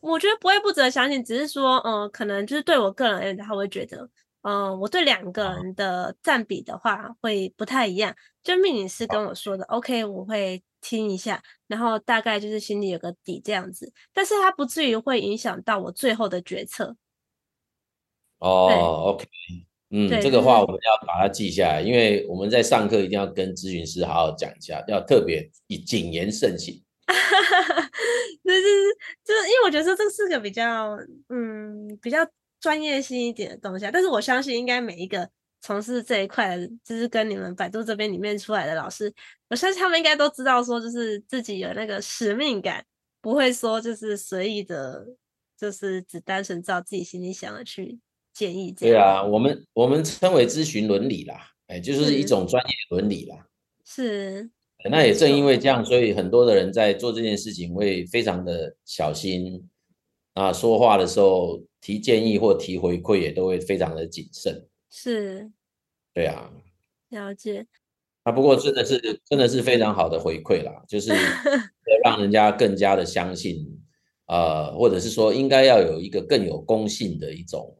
我觉得不会不值得相信，只是说，嗯、呃，可能就是对我个人而言，他会觉得，嗯、呃，我对两个人的占比的话会不太一样。就命理师跟我说的，OK，我会听一下，然后大概就是心里有个底这样子，但是他不至于会影响到我最后的决策。哦，OK，嗯，这个话我们要把它记下来，因为我们在上课一定要跟咨询师好好讲一下，要特别以谨言慎行。*laughs* 就是就是因为我觉得说这是个比较嗯比较专业性一点的东西啊，但是我相信应该每一个从事这一块的，就是跟你们百度这边里面出来的老师，我相信他们应该都知道说，就是自己有那个使命感，不会说就是随意的，就是只单纯照自己心里想的去。建议。对啊，我们我们称为咨询伦理啦，哎，就是一种专业伦理啦。是。那也正因为这样，所以很多的人在做这件事情会非常的小心啊，说话的时候提建议或提回馈也都会非常的谨慎。是。对啊。了解。啊，不过真的是真的是非常好的回馈啦，就 *laughs* 是让人家更加的相信，呃，或者是说应该要有一个更有公信的一种。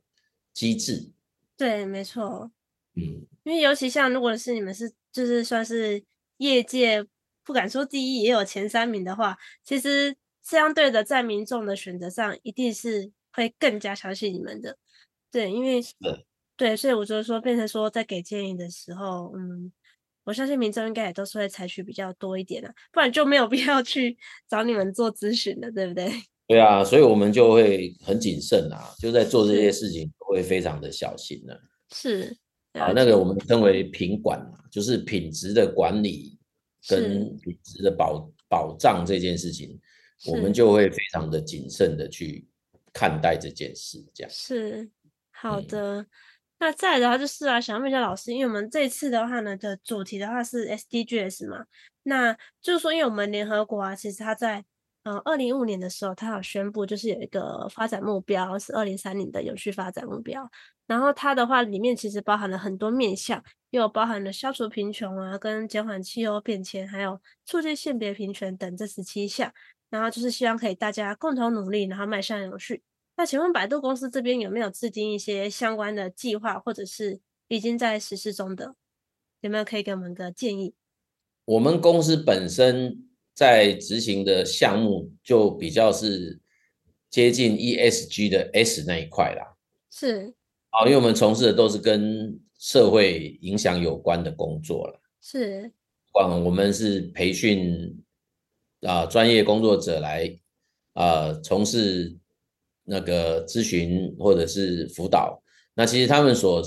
机制，对，没错，嗯，因为尤其像如果是你们是就是算是业界不敢说第一，也有前三名的话，其实相对的在民众的选择上，一定是会更加相信你们的，对，因为对，对，所以我就说变成说在给建议的时候，嗯，我相信民众应该也都是会采取比较多一点的，不然就没有必要去 *laughs* 找你们做咨询了，对不对？*laughs* 对啊，所以我们就会很谨慎啊，就在做这些事情会非常的小心呢。是啊，那个我们称为品管嘛，就是品质的管理跟品质的保保障这件事情，我们就会非常的谨慎的去看待这件事。这样是好的。嗯、那再来的话就是啊，想问一下老师，因为我们这次的话呢的主题的话是 SDGs 嘛，那就是说，因为我们联合国啊，其实它在呃，二零一五年的时候，他有宣布，就是有一个发展目标是二零三零的有序发展目标。然后它的话里面其实包含了很多面向，又包含了消除贫穷啊，跟减缓气候变迁，还有促进性别平权等这十七项。然后就是希望可以大家共同努力，然后迈向永续。那请问百度公司这边有没有制定一些相关的计划，或者是已经在实施中的？有没有可以给我们个建议？我们公司本身。在执行的项目就比较是接近 ESG 的 S 那一块啦，是，好，因为我们从事的都是跟社会影响有关的工作了，是，管我们是培训啊专业工作者来啊从事那个咨询或者是辅导，那其实他们所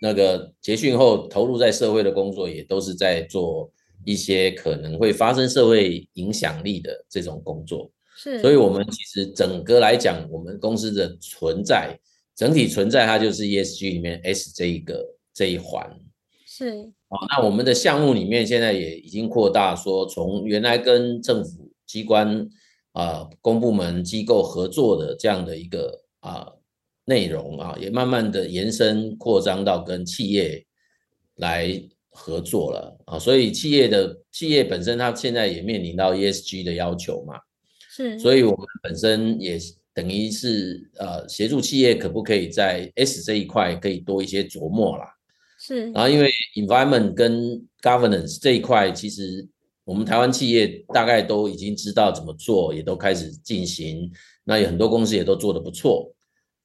那个结训后投入在社会的工作也都是在做。一些可能会发生社会影响力的这种工作，是，所以我们其实整个来讲，我们公司的存在，整体存在，它就是 ESG 里面 S 这一个这一环，是。哦，那我们的项目里面现在也已经扩大，说从原来跟政府机关啊、呃、公部门机构合作的这样的一个啊、呃、内容啊，也慢慢的延伸扩张到跟企业来。合作了啊，所以企业的企业本身，它现在也面临到 ESG 的要求嘛，是，所以我们本身也等于是呃协助企业可不可以在 S 这一块可以多一些琢磨啦，是，然后因为 Environment 跟 Governance 这一块，其实我们台湾企业大概都已经知道怎么做，也都开始进行，那有很多公司也都做得不错，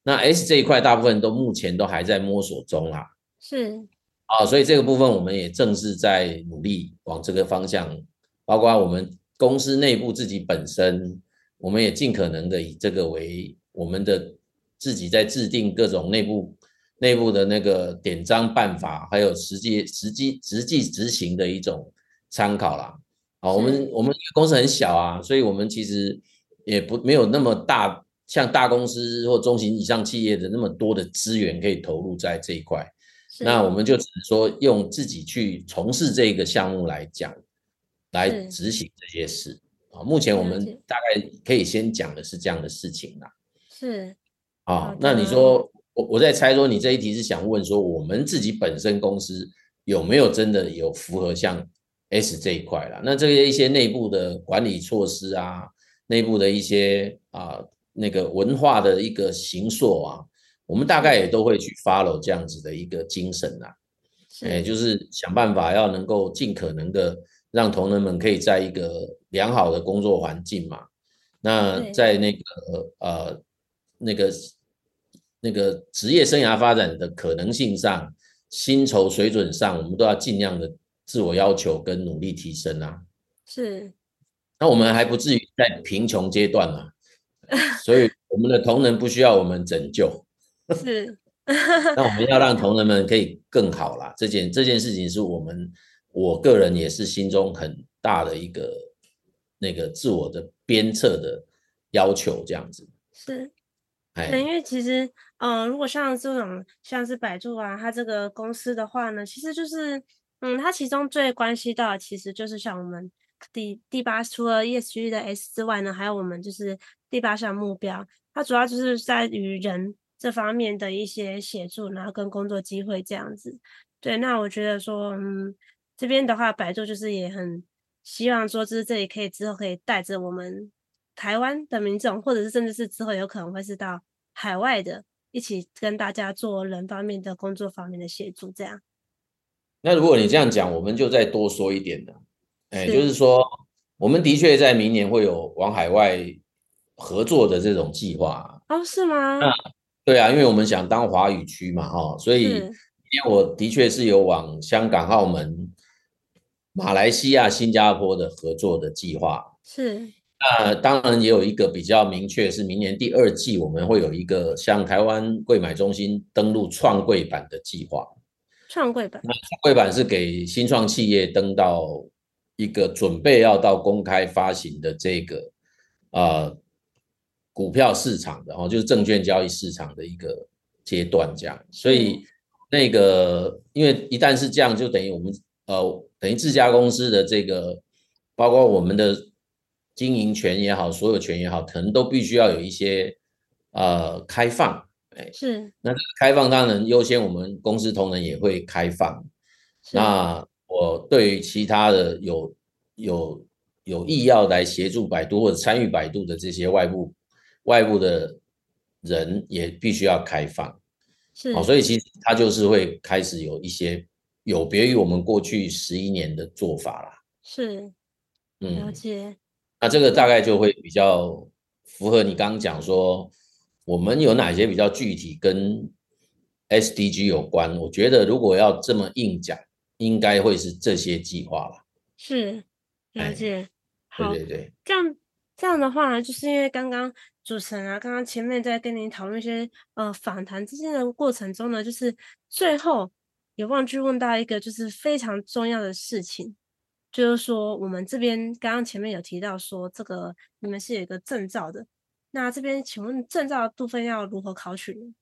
那 S 这一块大部分都目前都还在摸索中啦，是。啊，所以这个部分我们也正是在努力往这个方向，包括我们公司内部自己本身，我们也尽可能的以这个为我们的自己在制定各种内部内部的那个典章办法，还有实际实际实际执行的一种参考啦。好，我们我们公司很小啊，所以我们其实也不没有那么大，像大公司或中型以上企业的那么多的资源可以投入在这一块。那我们就只能说用自己去从事这个项目来讲，来执行这些事啊。目前我们大概可以先讲的是这样的事情啦。是啊，那你说我我在猜说你这一题是想问说我们自己本身公司有没有真的有符合像 S 这一块啦？那这些一些内部的管理措施啊，内部的一些啊那个文化的一个形塑啊。我们大概也都会去 follow 这样子的一个精神呐，哎，就是想办法要能够尽可能的让同仁们可以在一个良好的工作环境嘛。那在那个呃那个那个职业生涯发展的可能性上，薪酬水准上，我们都要尽量的自我要求跟努力提升啊。是。那我们还不至于在贫穷阶段嘛，所以我们的同仁不需要我们拯救。是，*laughs* 那我们要让同仁们可以更好啦。这件这件事情是我们我个人也是心中很大的一个那个自我的鞭策的要求，这样子。是，对，因为其实，嗯、呃，如果像这种像是百度啊，它这个公司的话呢，其实就是，嗯，它其中最关系到的其实就是像我们第第八，除了 ESG 的 S 之外呢，还有我们就是第八项目标，它主要就是在于人。这方面的一些协助，然后跟工作机会这样子，对，那我觉得说，嗯，这边的话，百度就是也很希望说，就是这里可以之后可以带着我们台湾的民众，或者是甚至是之后有可能会是到海外的，一起跟大家做人方面的工作方面的协助，这样。那如果你这样讲，我们就再多说一点了，哎，就是说，我们的确在明年会有往海外合作的这种计划。哦，是吗？对啊，因为我们想当华语区嘛，哈，所以因为我的确是有往香港、澳门、马来西亚、新加坡的合作的计划。是，那当然也有一个比较明确，是明年第二季我们会有一个像台湾柜买中心登录创柜版的计划。创柜版，那创柜板是给新创企业登到一个准备要到公开发行的这个啊。呃股票市场的哦，就是证券交易市场的一个阶段，这样。所以那个，因为一旦是这样，就等于我们呃，等于自家公司的这个，包括我们的经营权也好，所有权也好，可能都必须要有一些呃开放。哎，是。那开放当然优先，我们公司同仁也会开放。那我对于其他的有有有意要来协助百度或者参与百度的这些外部。外部的人也必须要开放，是，所以其实它就是会开始有一些有别于我们过去十一年的做法啦。是，了解。嗯，那这个大概就会比较符合你刚刚讲说，我们有哪些比较具体跟 SDG 有关？我觉得如果要这么硬讲，应该会是这些计划了。是，了解。对对对，这样这样的话呢，就是因为刚刚。主持人啊，刚刚前面在跟您讨论一些呃访谈之间的过程中呢，就是最后也忘记问到一个就是非常重要的事情，就是说我们这边刚刚前面有提到说这个你们是有一个证照的，那这边请问证照的部分要如何考取呢？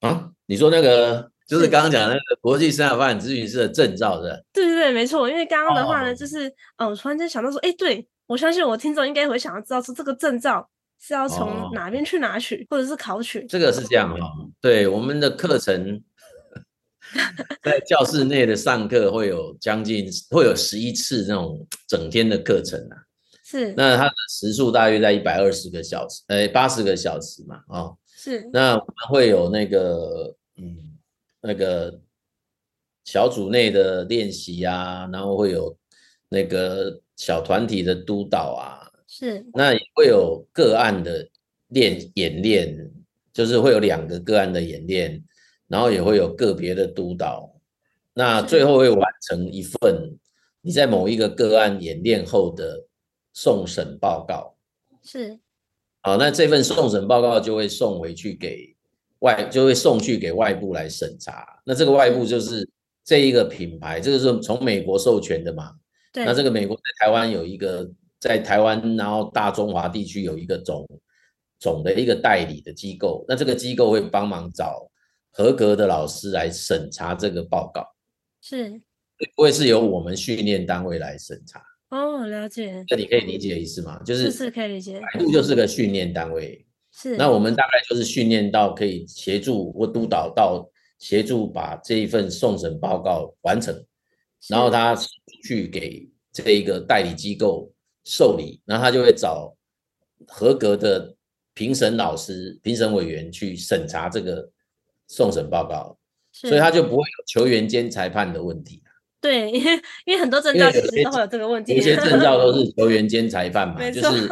啊，你说那个就是刚刚讲的那个国际生涯发展咨询师的证照是吧？对对对，没错，因为刚刚的话呢，哦、就是嗯、呃，我突然间想到说，哎，对，我相信我听众应该会想要知道说这个证照。是要从哪边去拿取，哦、或者是考取？这个是这样哦。对，我们的课程 *laughs* 在教室内的上课会有将近会有十一次那种整天的课程啊。是。那它的时数大约在一百二十个小时，呃，八十个小时嘛，哦。是。那我们会有那个，嗯，那个小组内的练习啊，然后会有那个小团体的督导啊。是，那也会有个案的练演练，就是会有两个个案的演练，然后也会有个别的督导，那最后会完成一份你在某一个个案演练后的送审报告。是，好，那这份送审报告就会送回去给外，就会送去给外部来审查。那这个外部就是这一个品牌，这个是从美国授权的嘛？对。那这个美国在台湾有一个。在台湾，然后大中华地区有一个总总的一个代理的机构，那这个机构会帮忙找合格的老师来审查这个报告，是，不会是由我们训练单位来审查。哦，了解。这你可以理解意思吗？就是是可以理解。百度就是个训练单位，是。那我们大概就是训练到可以协助或督导到协助把这一份送审报告完成，然后他去给这一个代理机构。受理，然后他就会找合格的评审老师、评审委员去审查这个送审报告，所以他就不会有球员兼裁判的问题。对，因为因为很多证照其实都会有这个问题，有些证照都是球员兼裁判嘛，*laughs* 就是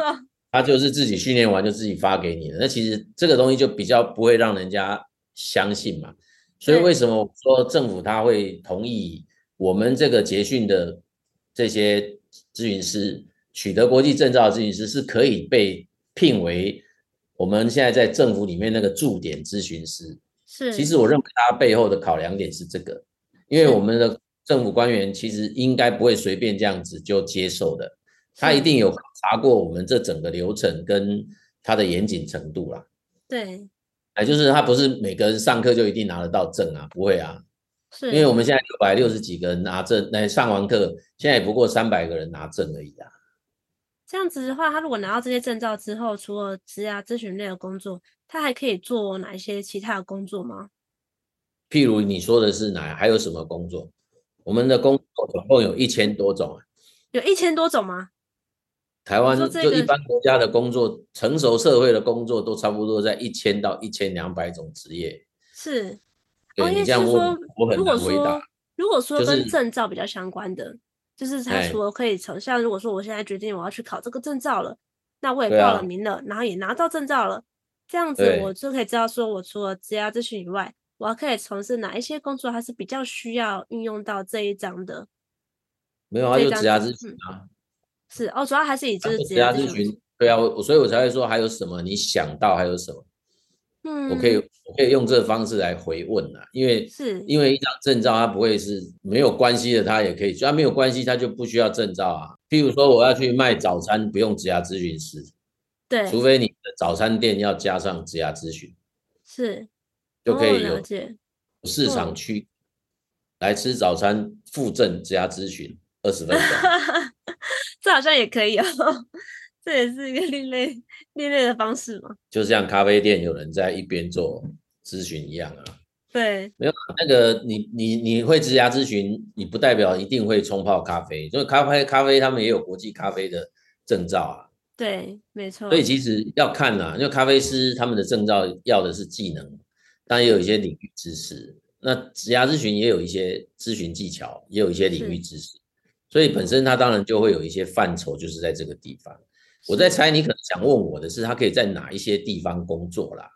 他就是自己训练完就自己发给你的。那其实这个东西就比较不会让人家相信嘛。所以为什么我说政府他会同意我们这个捷训的这些咨询师取得国际证照的咨询师是可以被聘为我们现在在政府里面那个驻点咨询师？是，其实我认为他背后的考量点是这个，因为我们的。政府官员其实应该不会随便这样子就接受的，他一定有查过我们这整个流程跟他的严谨程度啦。对，哎，就是他不是每个人上课就一定拿得到证啊，不会啊。是，因为我们现在六百六十几个人拿证，那上完课现在也不过三百个人拿证而已啊。这样子的话，他如果拿到这些证照之后，除了职涯咨询类的工作，他还可以做哪一些其他的工作吗？譬如你说的是哪？还有什么工作？我们的工作总共有一千多种啊，有一千多种吗？台湾就一般国家的工作，成熟社会的工作都差不多在一千到一千两百种职业。是，对，你这样问，我很难回答。如果说跟证照比较相关的，就是他除了可以成，像如果说我现在决定我要去考这个证照了，那我也报了名了，然后也拿到证照了，这样子我就可以知道说，我除了职业咨询以外。我还可以从事哪一些工作，还是比较需要运用到这一章的？没有啊，就职业咨询啊。是哦，主要还是以就是职业咨询。对啊，我所以，我才会说还有什么？你想到还有什么？嗯，我可以我可以用这个方式来回问啊，因为是因为一张证照它不会是没有关系的，它也可以，只要没有关系，它就不需要证照啊。譬如说，我要去卖早餐，不用职涯咨询师，对，除非你的早餐店要加上职涯咨询，是。就可以有市场区来吃早餐附赠职涯咨询二十分钟，*laughs* 这好像也可以哦，*laughs* 这也是一个另类另类的方式嘛。就像咖啡店有人在一边做咨询一样啊。对，没有那个你你你会职涯咨询，你不代表一定会冲泡咖啡，因为咖啡咖啡他们也有国际咖啡的证照啊。对，没错。所以其实要看啦，因为咖啡师他们的证照要的是技能。但也有一些领域知识，那职涯咨询也有一些咨询技巧，也有一些领域知识，所以本身它当然就会有一些范畴，就是在这个地方。我在猜你可能想问我的是，他可以在哪一些地方工作啦？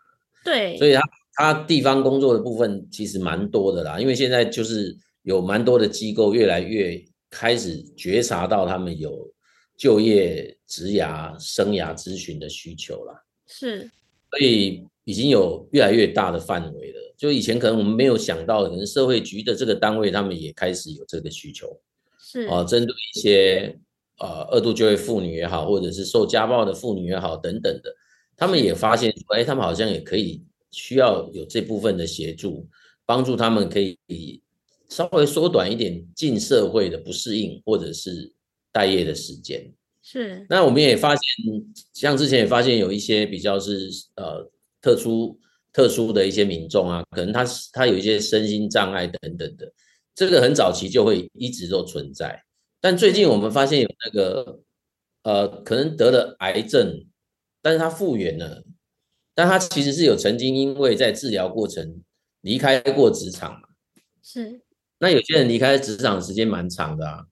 对，所以他他地方工作的部分其实蛮多的啦，因为现在就是有蛮多的机构越来越开始觉察到他们有就业、职涯、生涯咨询的需求啦。是，所以。已经有越来越大的范围了，就以前可能我们没有想到，可能社会局的这个单位他们也开始有这个需求，是啊，针对一些呃二度就业妇女也好，或者是受家暴的妇女也好等等的，他们也发现说，哎，他们好像也可以需要有这部分的协助，帮助他们可以稍微缩短一点进社会的不适应或者是待业的时间。是，那我们也发现，像之前也发现有一些比较是呃。特殊特殊的一些民众啊，可能他他有一些身心障碍等等的，这个很早期就会一直都存在。但最近我们发现有那个呃，可能得了癌症，但是他复原了，但他其实是有曾经因为在治疗过程离开过职场嘛。是。那有些人离开职场时间蛮长的啊，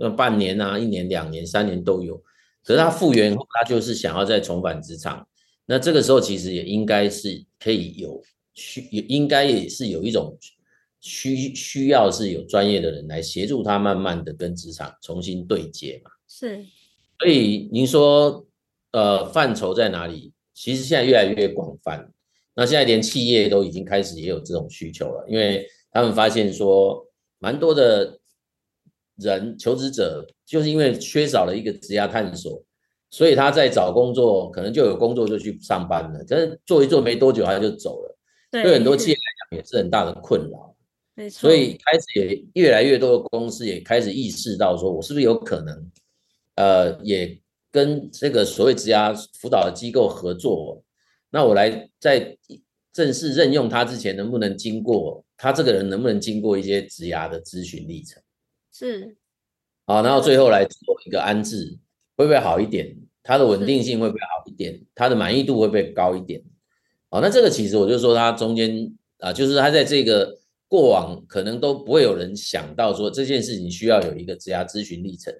那半年啊、一年、两年、三年都有。可是他复原后，他就是想要再重返职场。那这个时候其实也应该是可以有需，也应该也是有一种需需要是有专业的人来协助他，慢慢的跟职场重新对接嘛。是，所以您说，呃，范畴在哪里？其实现在越来越广泛。那现在连企业都已经开始也有这种需求了，因为他们发现说，蛮多的人求职者就是因为缺少了一个职涯探索。所以他在找工作，可能就有工作就去上班了，但是做一做没多久他就走了，对，对很多企业来讲也是很大的困扰。所以开始也越来越多的公司也开始意识到，说我是不是有可能，呃，也跟这个所谓职涯辅导的机构合作，那我来在正式任用他之前，能不能经过他这个人能不能经过一些职涯的咨询历程？是。好，然后最后来做一个安置。会不会好一点？它的稳定性会不会好一点？它的满意度会不会高一点？好，那这个其实我就说，它中间啊，就是它在这个过往可能都不会有人想到说这件事情需要有一个职涯咨询历程，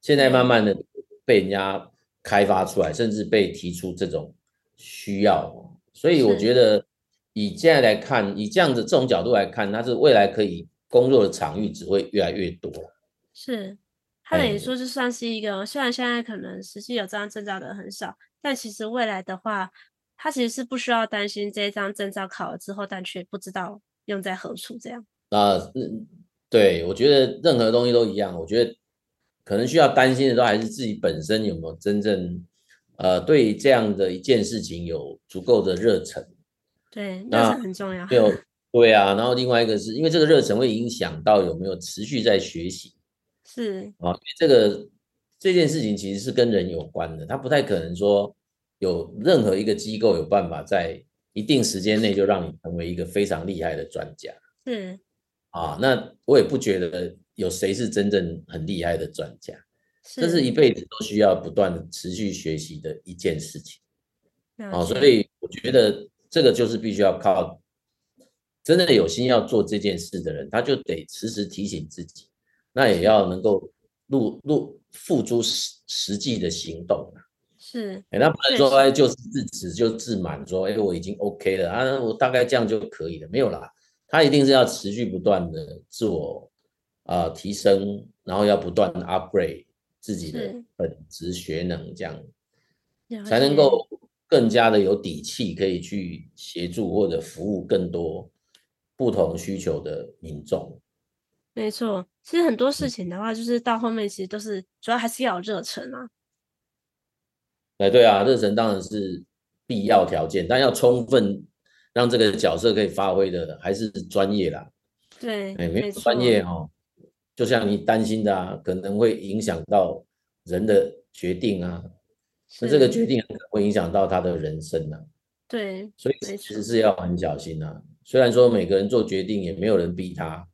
现在慢慢的被人家开发出来，甚至被提出这种需要，所以我觉得以现在来看，以这样子这种角度来看，它是未来可以工作的场域只会越来越多。是，他等于说就算是一个，虽然现在可能实际有这张证照的人很少，但其实未来的话。他其实是不需要担心这一张证照考了之后，但却不知道用在何处这样。啊，对，我觉得任何东西都一样。我觉得可能需要担心的都还是自己本身有没有真正呃对这样的一件事情有足够的热忱。对，那是很重要。没有，对啊。然后另外一个是因为这个热忱会影响到有没有持续在学习。是啊，这个这件事情其实是跟人有关的，他不太可能说。有任何一个机构有办法在一定时间内就让你成为一个非常厉害的专家？是啊，那我也不觉得有谁是真正很厉害的专家，是这是一辈子都需要不断的持续学习的一件事情。啊，所以我觉得这个就是必须要靠真的有心要做这件事的人，他就得时时提醒自己，那也要能够入入付诸实实际的行动。是，哎，那不能说哎，就是自持就自满，说哎，我已经 OK 了啊，我大概这样就可以了，没有啦，他一定是要持续不断的自我啊、呃、提升，然后要不断的 upgrade 自己的本职学能，这样才能够更加的有底气，可以去协助或者服务更多不同需求的民众。没错，其实很多事情的话，就是到后面其实都是主要还是要有热忱啊。哎，对啊，热忱当然是必要条件，但要充分让这个角色可以发挥的，还是专业啦。对，哎，没有专业哦，就像你担心的啊，可能会影响到人的决定啊，那这个决定会影响到他的人生啊。对，所以其实是要很小心啊。虽然说每个人做决定也没有人逼他，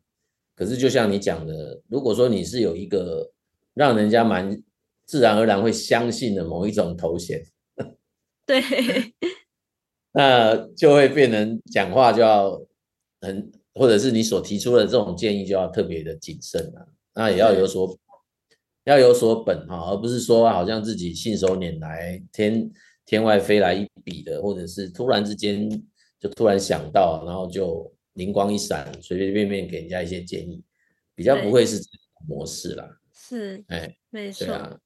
可是就像你讲的，如果说你是有一个让人家蛮。自然而然会相信的某一种头衔，*laughs* 对，那就会变成讲话就要很，或者是你所提出的这种建议就要特别的谨慎了。那也要有所要有所本哈，而不是说好像自己信手拈来，天天外飞来一笔的，或者是突然之间就突然想到，然后就灵光一闪，随随便便给人家一些建议，比较不会是模式啦。是，哎，没错。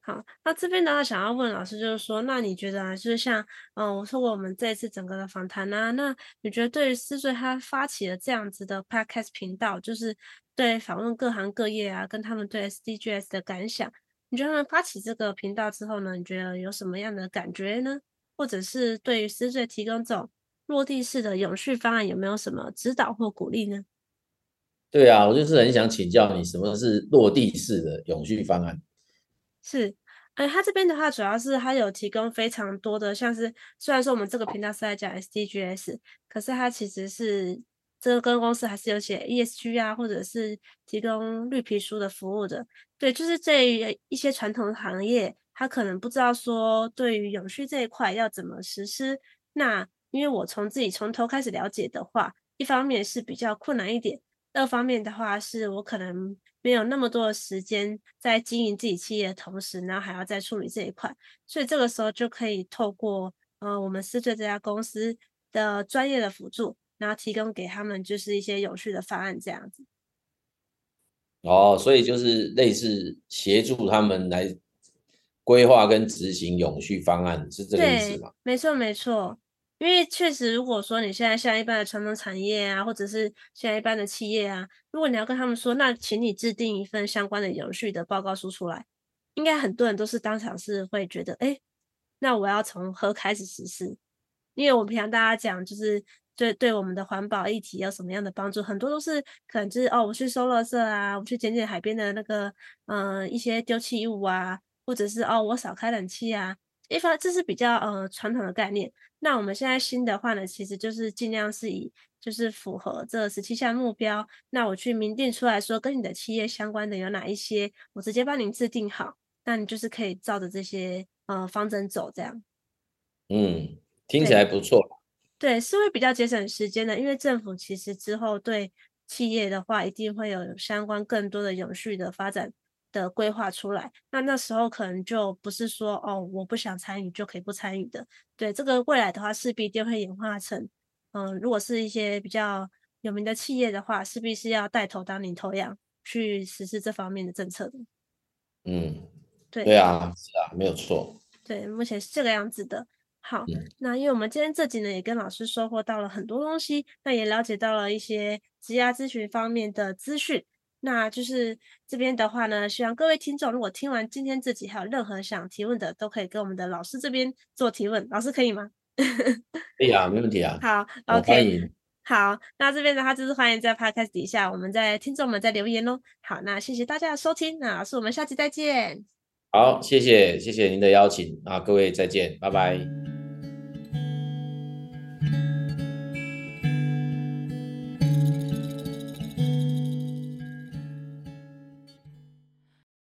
好，那这边的话，想要问老师，就是说，那你觉得啊，就是像，嗯，我说过我们这一次整个的访谈啊，那你觉得对于思缀他发起了这样子的 podcast 频道，就是对访问各行各业啊，跟他们对 SDGs 的感想，你觉得他们发起这个频道之后呢，你觉得有什么样的感觉呢？或者是对于思缀提供这种落地式的永续方案，有没有什么指导或鼓励呢？对啊，我就是很想请教你，什么是落地式的永续方案？是，呃，他这边的话，主要是他有提供非常多的，像是虽然说我们这个频道是在讲 SDGs，可是它其实是这个跟公司还是有写 ESG 啊，或者是提供绿皮书的服务的。对，就是这一些传统行业，他可能不知道说对于永续这一块要怎么实施。那因为我从自己从头开始了解的话，一方面是比较困难一点，二方面的话是我可能。没有那么多的时间在经营自己企业的同时，然后还要再处理这一块，所以这个时候就可以透过呃我们思缀这家公司的专业的辅助，然后提供给他们就是一些有序的方案这样子。哦，所以就是类似协助他们来规划跟执行永续方案，是这个意思吗？没错，没错。因为确实，如果说你现在像一般的传统产业啊，或者是像一般的企业啊，如果你要跟他们说，那请你制定一份相关的有序的报告书出来，应该很多人都是当场是会觉得，哎，那我要从何开始实施？因为我们平常大家讲，就是对对我们的环保议题有什么样的帮助，很多都是可能就是哦，我去收垃圾啊，我去捡捡海边的那个嗯、一些丢弃物啊，或者是哦我少开冷气啊。一方这是比较呃传统的概念，那我们现在新的话呢，其实就是尽量是以就是符合这十七项目标，那我去明定出来说跟你的企业相关的有哪一些，我直接帮您制定好，那你就是可以照着这些呃方针走这样。嗯，听起来不错。对，是会比较节省时间的，因为政府其实之后对企业的话，一定会有相关更多的永续的发展的规划出来。那那时候可能就不是说哦，我不想参与就可以不参与的。对，这个未来的话，势必就会演化成，嗯、呃，如果是一些比较有名的企业的话，势必是要带头当领头羊去实施这方面的政策的。嗯，对，对啊，是啊，没有错。对，目前是这个样子的。好，那因为我们今天这集呢，也跟老师收获到了很多东西，那也了解到了一些职涯咨询方面的资讯。那就是这边的话呢，希望各位听众如果听完今天这集，还有任何想提问的，都可以跟我们的老师这边做提问。老师可以吗？*laughs* 可以啊，没问题啊。好，OK，好，那这边的话就是欢迎在 Podcast 底下，我们在听众们在留言喽。好，那谢谢大家的收听，那老师我们下期再见。好，谢谢谢谢您的邀请啊，各位再见，拜拜。